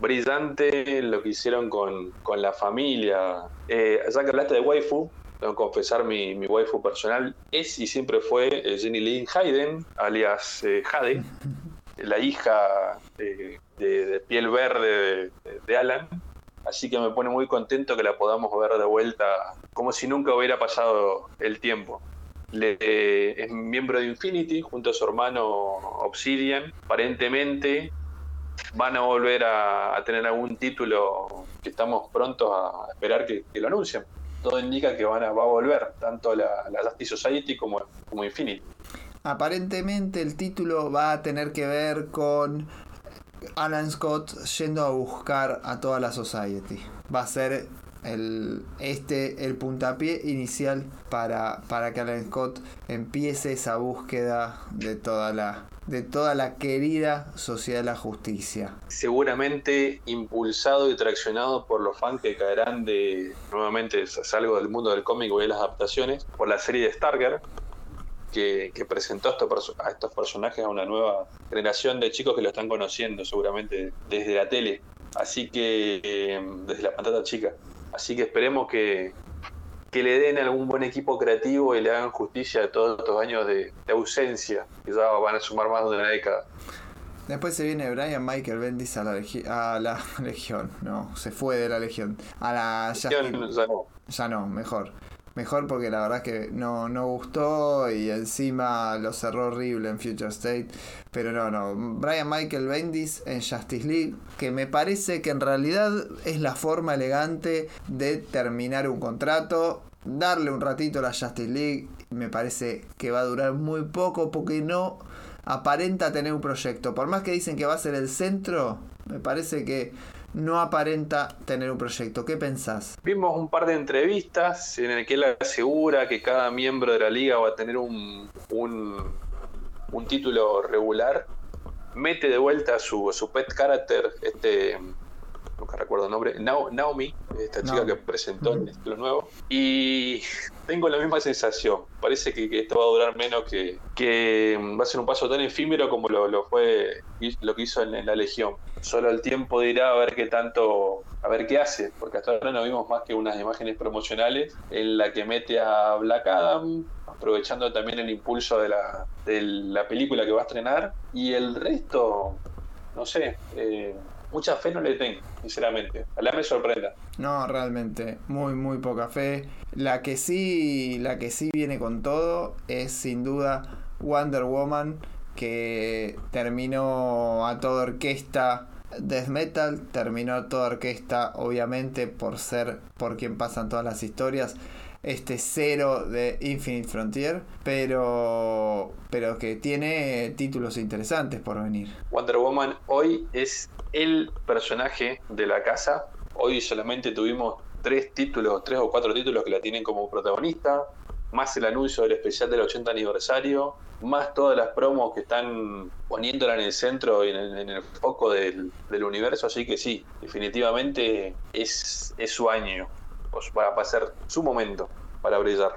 brillante lo que hicieron con, con la familia. Eh, ya que hablaste de waifu, tengo que confesar mi, mi waifu personal es y siempre fue eh, Jenny Lynn Hayden, alias eh, Jade, la hija eh, de, piel verde de, Alan. Así que me pone muy contento que la podamos ver de vuelta, como si nunca hubiera pasado el tiempo. Eh, es miembro de Infinity junto a su hermano Obsidian. Aparentemente van a volver a, tener algún título que estamos prontos a esperar que, lo anuncien. Todo indica que van a, va a volver, tanto la, la Justice Society como Infinity. Aparentemente el título va a tener que ver con Alan Scott yendo a buscar a toda la Society. Va a ser el, este el puntapié inicial para, para que Alan Scott empiece esa búsqueda de toda la de toda la querida sociedad de la justicia. Seguramente impulsado y traccionado por los fans que caerán de, nuevamente salgo del mundo del cómic y de las adaptaciones, por la serie de Starker, que, que presentó a estos, perso- a estos personajes a una nueva generación de chicos que lo están conociendo seguramente desde la tele, así que eh, desde la pantalla chica. Así que esperemos que, que le den algún buen equipo creativo y le hagan justicia a todos estos años de, de ausencia, que ya van a sumar más de una década. Después se viene Brian Michael Bendis a la, legi- a la Legión. No, se fue de la Legión. A la Ya Justice- no. Ya no, mejor. Mejor porque la verdad que no, no gustó y encima lo cerró horrible en Future State. Pero no, no. Brian Michael Bendis en Justice League, que me parece que en realidad es la forma elegante de terminar un contrato, darle un ratito a la Justice League. Me parece que va a durar muy poco porque no aparenta tener un proyecto. Por más que dicen que va a ser el centro, me parece que no aparenta tener un proyecto. ¿Qué pensás? Vimos un par de entrevistas en el que él asegura que cada miembro de la liga va a tener un, un, un título regular. Mete de vuelta a su, su pet character, este, nunca recuerdo el nombre, Nao- Naomi, esta chica que presentó el título nuevo. Y tengo la misma sensación. Parece que, esto va a durar menos que, que va a ser un paso tan efímero como lo, lo fue lo que hizo en, en la Legión. Solo el tiempo dirá a ver qué tanto, a ver qué hace, porque hasta ahora no vimos más que unas imágenes promocionales en la que mete a Black Adam, aprovechando también el impulso de la, de la película que va a estrenar, y el resto, no sé, eh, mucha fe no le tengo, sinceramente. Ojalá me sorprenda. No, realmente, muy, muy poca fe. La que sí, la que sí viene con todo es sin duda Wonder Woman, que terminó a toda orquesta Death Metal, terminó a toda orquesta, obviamente, por ser por quien pasan todas las historias. Este cero de Infinite Frontier, pero, pero que tiene títulos interesantes por venir. Wonder Woman hoy es el personaje de la casa. Hoy solamente tuvimos tres títulos, tres o cuatro títulos que la tienen como protagonista, más el anuncio del especial del 80 aniversario, más todas las promos que están poniéndola en el centro y en el, foco del, del universo. Así que sí, definitivamente es, es su año, pues va a ser su momento para brillar.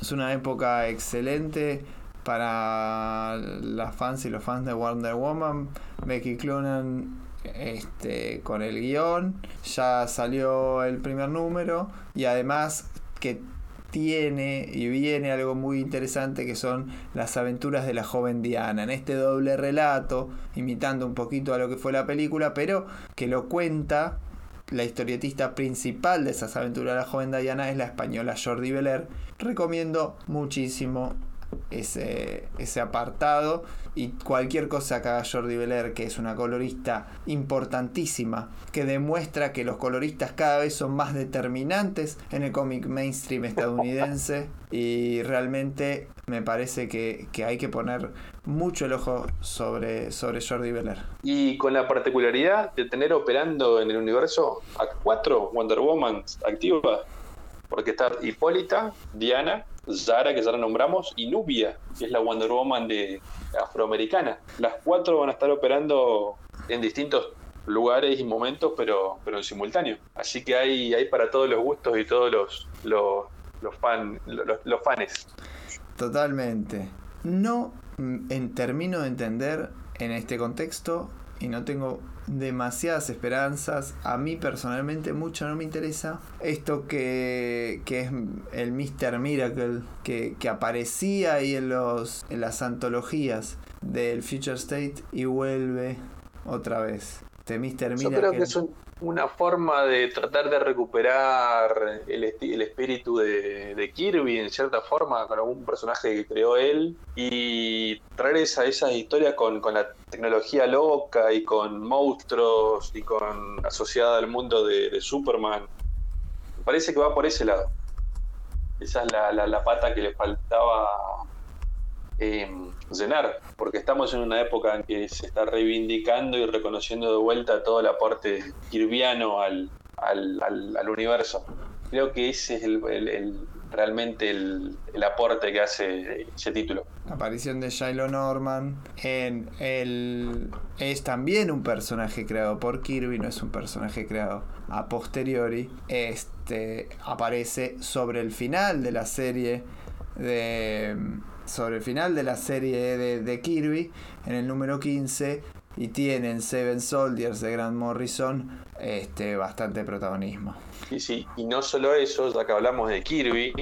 Es una época excelente para las fans y los fans de Wonder Woman. Becky Cloonan este, con el guion. Ya salió el primer número. Y además que tiene y viene algo muy interesante que son las aventuras de la joven Diana. En este doble relato, imitando un poquito a lo que fue la película, pero que lo cuenta la historietista principal de esas aventuras de la joven Diana es la española Jordi Beler. Recomiendo muchísimo ese, ese apartado y cualquier cosa que haga Jordi Beler, que es una colorista importantísima, que demuestra que los coloristas cada vez son más determinantes en el cómic mainstream estadounidense y realmente me parece que, que hay que poner mucho el ojo sobre, sobre Jordi Beler. Y con la particularidad de tener operando en el universo a cuatro Wonder Woman activas, porque está Hipólita, Diana, Zara, que ya la nombramos, y Nubia, que es la Wonder Woman de afroamericana. Las cuatro van a estar operando en distintos lugares y momentos, pero, pero en simultáneo. Así que hay, hay para todos los gustos y todos los, los, los, fan, los, los. Totalmente. No mm, termino de entender en este contexto y no tengo demasiadas esperanzas. A mí personalmente mucho no me interesa. Esto que, que es el Mr. Miracle que, que aparecía ahí en, los, en las antologías del Future State y vuelve otra vez. Este Mr. Yo Miracle. creo que es un- una forma de tratar de recuperar el, el espíritu de, Kirby en cierta forma, con algún personaje que creó él, y traer esa, esa historia con, con la tecnología loca y con monstruos y con asociada al mundo de, Superman. Me parece que va por ese lado. Esa es la- la pata que le faltaba eh, llenar, porque estamos en una época en que se está reivindicando y reconociendo de vuelta todo el aporte kirviano al, al, al- universo. Creo que ese es realmente el, el aporte que hace ese título. La aparición de Shiloh Norman en el es también un personaje creado por Kirby, no es un personaje creado a posteriori. Este aparece sobre el final de la serie de sobre el final de la serie de, de Kirby en el número 15 y tienen Seven Soldiers de Grant Morrison este, bastante protagonismo. Y sí, y no solo eso, ya que hablamos de Kirby,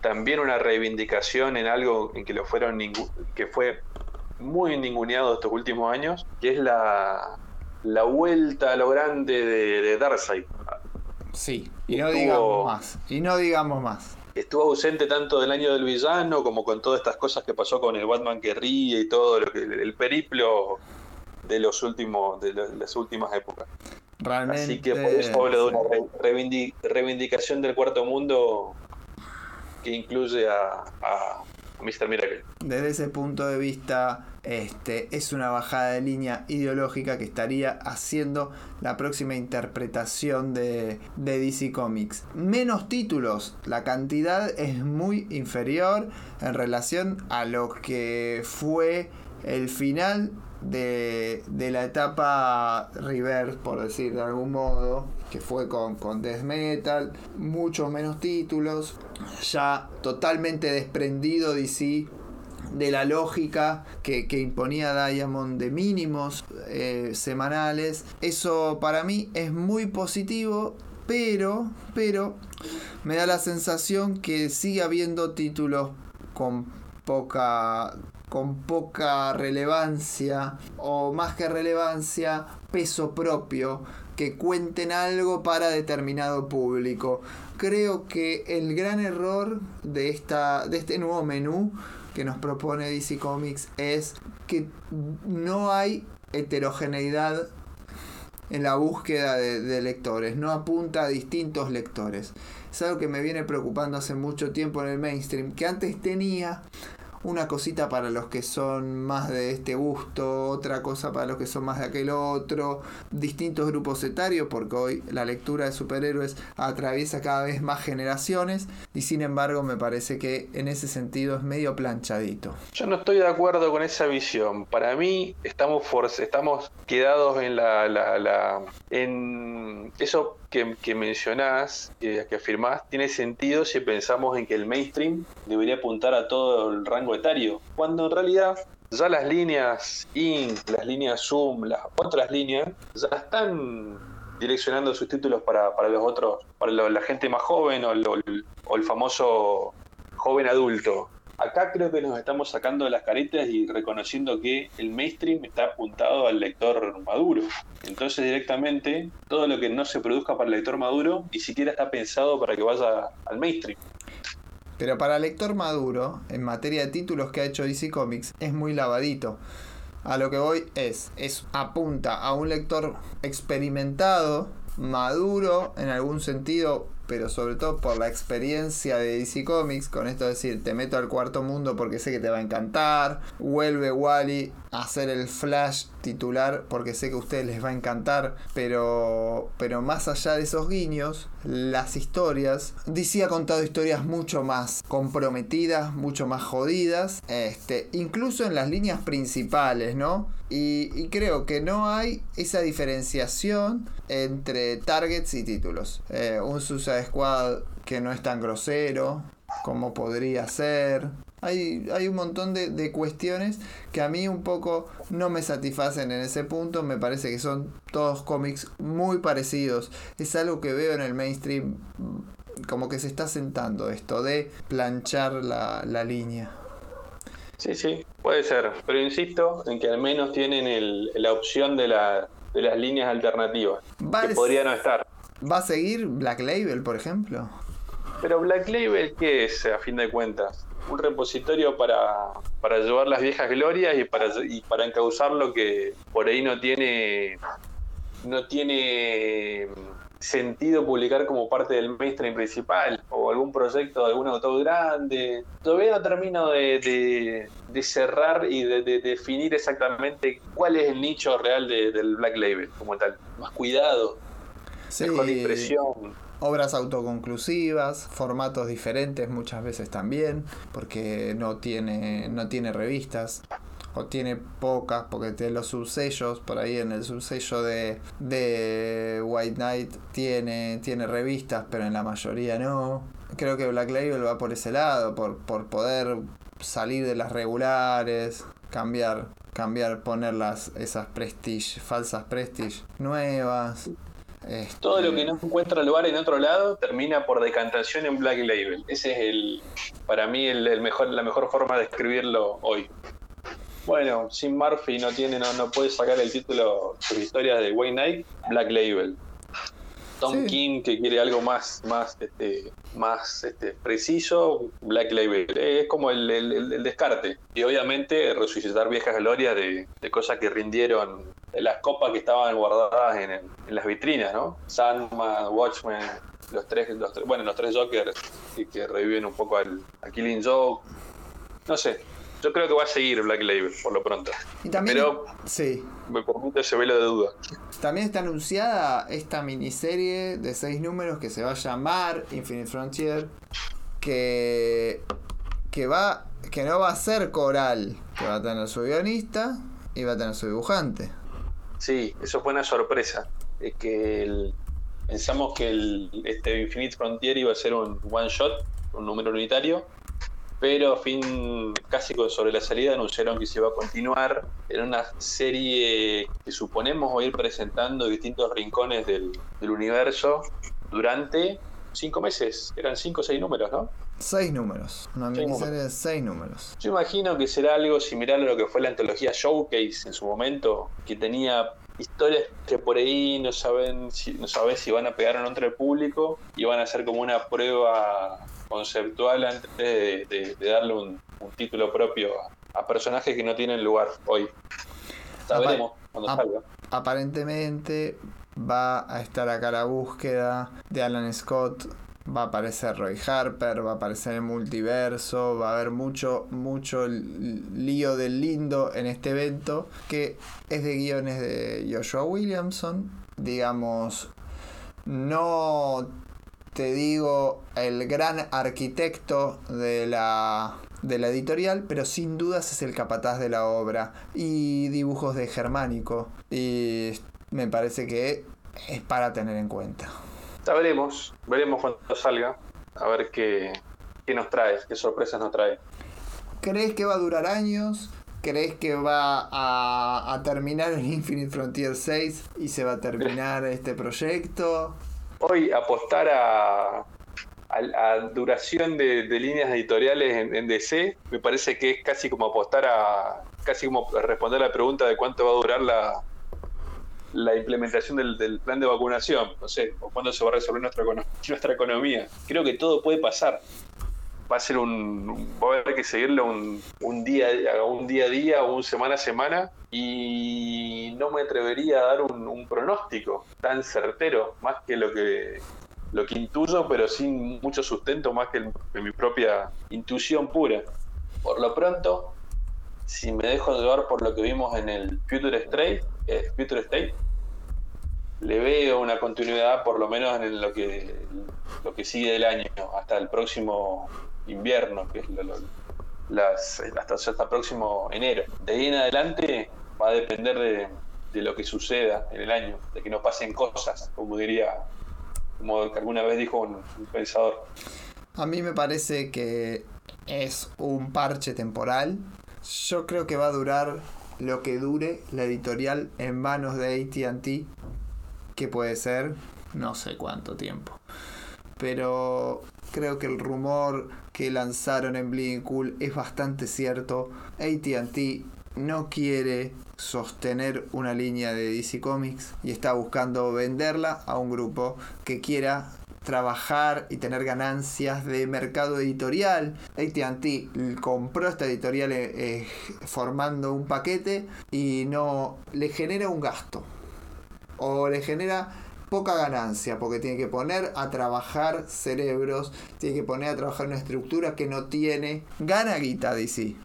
también una reivindicación en algo en que lo fueron que fue muy ninguneado estos últimos años, que es la, la vuelta a lo grande de, de Darkseid. Sí, y no Estuvo- digamos más, y no digamos más. Estuvo ausente tanto del año del villano como con todas estas cosas que pasó con el Batman que ríe y todo lo que el periplo de los últimos de la- las últimas épocas. Realmente. Así que por eso hablo de una re- reivindi- reivindicación del cuarto mundo que incluye a, a Mr. Miracle. Desde ese punto de vista, este, es una bajada de línea ideológica que estaría haciendo la próxima interpretación de, de DC Comics. Menos títulos, la cantidad es muy inferior en relación a lo que fue el final de, de la etapa Reverse, por decir de algún modo, que fue con, con Death Metal, muchos menos títulos, ya totalmente desprendido DC de la lógica que, que imponía Diamond de mínimos eh, semanales. Eso para mí es muy positivo, pero, pero me da la sensación que sigue habiendo títulos con poca con poca relevancia o más que relevancia peso propio que cuenten algo para determinado público creo que el gran error de esta de este nuevo menú que nos propone DC Comics es que no hay heterogeneidad en la búsqueda de, de lectores, no apunta a distintos lectores. Es algo que me viene preocupando hace mucho tiempo en el mainstream, que antes tenía una cosita para los que son más de este gusto, otra cosa para los que son más de aquel otro, distintos grupos etarios, porque hoy la lectura de superhéroes atraviesa cada vez más generaciones y sin embargo me parece que en ese sentido es medio planchadito. Yo no estoy de acuerdo con esa visión. Para mí estamos force- estamos quedados en la, la- la- en eso que, que mencionás, que, que afirmás, tiene sentido si pensamos en que el mainstream debería apuntar a todo el rango cuando en realidad ya las líneas INC, las líneas Zoom, las otras líneas ya están direccionando sus títulos para, para los otros, para la gente más joven o, o el famoso joven adulto. Acá creo que nos estamos sacando de las caretas y reconociendo que el mainstream está apuntado al lector maduro. Entonces directamente todo lo que no se produzca para el lector maduro ni siquiera está pensado para que vaya al mainstream. Pero para lector maduro, en materia de títulos que ha hecho DC Comics, es muy lavadito. A lo que voy es, es apunta a un lector experimentado, maduro en algún sentido, pero sobre todo por la experiencia de DC Comics, con esto de decir, te meto al cuarto mundo porque sé que te va a encantar, vuelve Wally a hacer el flash titular porque sé que a ustedes les va a encantar, pero, pero más allá de esos guiños, las historias, DC ha contado historias mucho más comprometidas, mucho más jodidas, este, incluso en las líneas principales, ¿no? Y, creo que no hay esa diferenciación entre targets y títulos. Eh, un Suicide Squad que no es tan grosero como podría ser. Hay, hay un montón de, de cuestiones que a mí un poco no me satisfacen en ese punto. Me parece que son todos cómics muy parecidos. Es algo que veo en el mainstream como que se está sentando esto de planchar la, la línea. Sí, sí, puede ser, pero insisto en que al menos tienen el- la opción de, la- de las líneas alternativas, Va, que podría no estar. ¿Va a seguir Black Label, por ejemplo? Pero Black Label, ¿qué es a fin de cuentas? Un repositorio para, para llevar las viejas glorias y para, y para encauzar lo que por ahí no tiene no tiene sentido publicar como parte del mainstream principal o algún proyecto de algún autor grande. Todavía no termino de, de- de cerrar y de, de definir exactamente cuál es el nicho real de- del Black Label como tal. Más cuidado, Sí, mejor impresión. obras autoconclusivas, formatos diferentes muchas veces también, porque no tiene, no tiene revistas. O tiene pocas, porque tiene los subsellos, por ahí en el subsello de, de White Knight tiene, tiene revistas, pero en la mayoría no. Creo que Black Label va por ese lado, por, por poder salir de las regulares, cambiar, cambiar, poner las, esas prestige, falsas prestige nuevas. Este, Todo lo que no encuentra lugar en otro lado termina por decantación en Black Label. Ese es el, para mí, el, el mejor, la mejor forma de escribirlo hoy. Bueno, Sin Murphy no tiene, no, no puede sacar el título sus historias de Wayne Knight, Black Label. Tom Sí. King que quiere algo más, más, este, más este, preciso, Black Label. Es como el, el- el- el descarte. Y obviamente resucitar viejas glorias de, de cosas que rindieron, de las copas que estaban guardadas en, el- en las vitrinas, ¿no? Sandman, Watchmen, los tres, los tres- bueno, los tres Jokers que, que reviven un poco al, a Killing Joke. No sé, yo creo que va a seguir Black Label por lo pronto. y también, Pero sí, me permite ese velo de duda. también está anunciada esta miniserie de seis números que se va a llamar Infinite Frontier, que, que, va, que no va a ser coral, que va a tener su guionista y va a tener su dibujante. Sí, eso fue una sorpresa. Es que el- pensamos que el, este Infinite Frontier iba a ser un one shot, un número unitario, pero a fin casi sobre la salida anunciaron que se iba a continuar en una serie que suponemos va a ir presentando distintos rincones del, del universo durante cinco meses. Eran cinco o seis números, ¿no? Seis números, una miniserie de seis números. Yo imagino que será algo similar a lo que fue la antología Showcase en su momento, que tenía historias que por ahí no saben si, no sabes si van a pegar o no entre el público y van a ser como una prueba conceptual antes de, de- de darle un, un título propio a, a personajes que no tienen lugar hoy. Sabremos cuando ap- salga. Aparentemente va a estar acá la búsqueda de Alan Scott. Va a aparecer Roy Harper, va a aparecer el multiverso, va a haber mucho, mucho lío del lindo en este evento, que es de guiones de Joshua Williamson. Digamos, no te digo el gran arquitecto de la, de la editorial, pero sin dudas es el capataz de la obra. Y dibujos de Germánico. Y me parece que es para tener en cuenta. Sabremos, veremos cuando salga, a ver qué, qué nos trae, qué sorpresas nos trae. ¿Crees que va a durar años? ¿Crees que va a, a terminar en Infinite Frontier 6 y se va a terminar este proyecto? hoy apostar a, a- a duración de, de líneas editoriales en, en DC me parece que es casi como apostar a casi como responder la pregunta de cuánto va a durar la la implementación del, plan de vacunación, no sé, o cuándo se va a resolver nuestra, nuestra economía. Creo que todo puede pasar. Va a ser un, va a haber que seguirlo un, un día un día a día o un semana a semana y no me atrevería a dar un, pronóstico tan certero, más que lo que lo que intuyo, pero sin mucho sustento, más que, el- que mi propia intuición pura. Por lo pronto, si me dejo llevar por lo que vimos en el Future State, eh, Future State le veo una continuidad por lo menos en lo que lo que sigue del año hasta el próximo invierno que es las, hasta, hasta el próximo enero de ahí en adelante va a depender de, de lo que suceda en el año de que no pasen cosas como diría como alguna vez dijo un pensador A mí me parece que es un parche temporal. Yo creo que va a durar lo que dure la editorial en manos de ATT, que puede ser no sé cuánto tiempo. Pero creo que el rumor que lanzaron en Bleeding Cool es bastante cierto. ATT no quiere sostener una línea de DC Comics y está buscando venderla a un grupo que quiera trabajar y tener ganancias de mercado editorial. AT&T compró esta editorial eh, eh, formando un paquete y no le genera un gasto o le genera poca ganancia porque tiene que poner a trabajar cerebros, tiene que poner a trabajar una estructura que no tiene. Gana guita DC,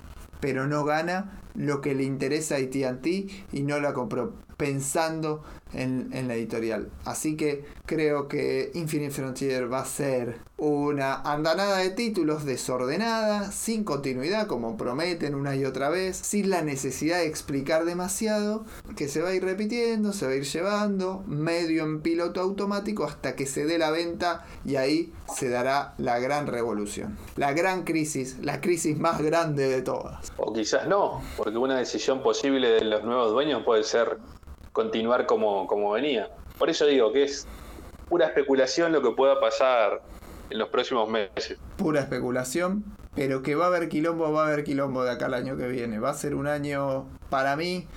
pero no gana lo que le interesa a AT&T y no la compró pensando en, la editorial. Así que creo que Infinite Frontier va a ser una andanada de títulos desordenada, sin continuidad como prometen una y otra vez, sin la necesidad de explicar demasiado, que se va a ir repitiendo, se va a ir llevando, medio en piloto automático hasta que se dé la venta y ahí se dará la gran revolución. La gran crisis, la crisis más grande de todas. O quizás no, porque una decisión posible de los nuevos dueños puede ser continuar como, como venía. Por eso digo que es pura especulación lo que pueda pasar en los próximos meses. Pura especulación, pero que va a haber quilombo, va a haber quilombo de acá al año que viene. Va a ser un año, para mí,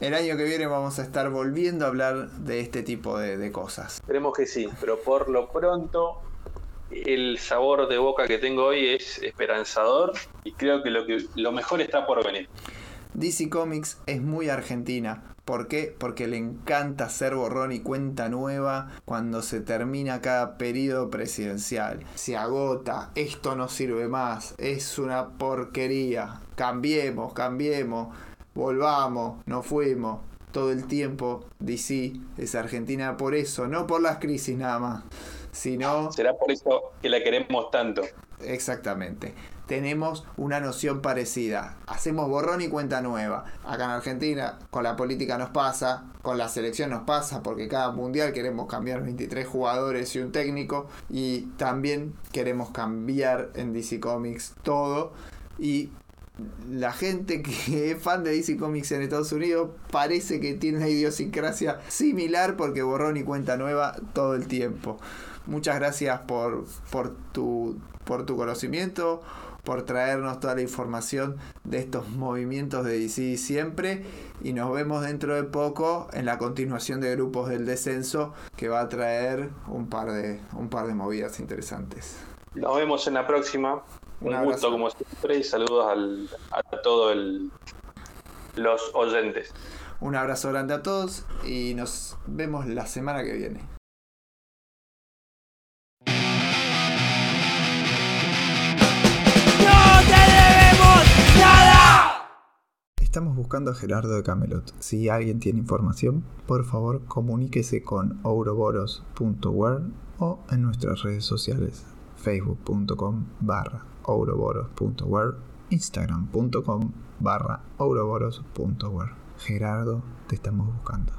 el año que viene vamos a estar volviendo a hablar de este tipo de, de cosas. Esperemos que sí, pero por lo pronto el sabor de boca que tengo hoy es esperanzador y creo que lo, que, lo mejor está por venir. DC Comics es muy argentina. ¿Por qué? Porque le encanta hacer borrón y cuenta nueva cuando se termina cada periodo presidencial. Se agota, esto no sirve más, es una porquería. Cambiemos, cambiemos, volvamos, nos fuimos. Todo el tiempo DC es argentina por eso, no por las crisis nada más, sino... Será por eso que la queremos tanto. Exactamente tenemos una noción parecida. Hacemos borrón y cuenta nueva. Acá en Argentina, con la política nos pasa, con la selección nos pasa, porque cada mundial queremos cambiar 23 jugadores y un técnico. Y también queremos cambiar en DC Comics todo. Y la gente que es fan de DC Comics en Estados Unidos parece que tiene una idiosincrasia similar porque borrón y cuenta nueva todo el tiempo. Muchas gracias por, por, tu, por tu conocimiento, por traernos toda la información de estos movimientos de DC siempre y nos vemos dentro de poco en la continuación de grupos del descenso que va a traer un par de, un par de movidas interesantes. Nos vemos en la próxima. Un, Un gusto abrazo. como siempre y saludos al, a todos los oyentes. Un abrazo grande a todos y nos vemos la semana que viene. Estamos buscando a Gerardo de Camelot. Si alguien tiene información, por favor comuníquese con ouroboros.word o en nuestras redes sociales facebook.com barra instagram.com barra Gerardo, te estamos buscando.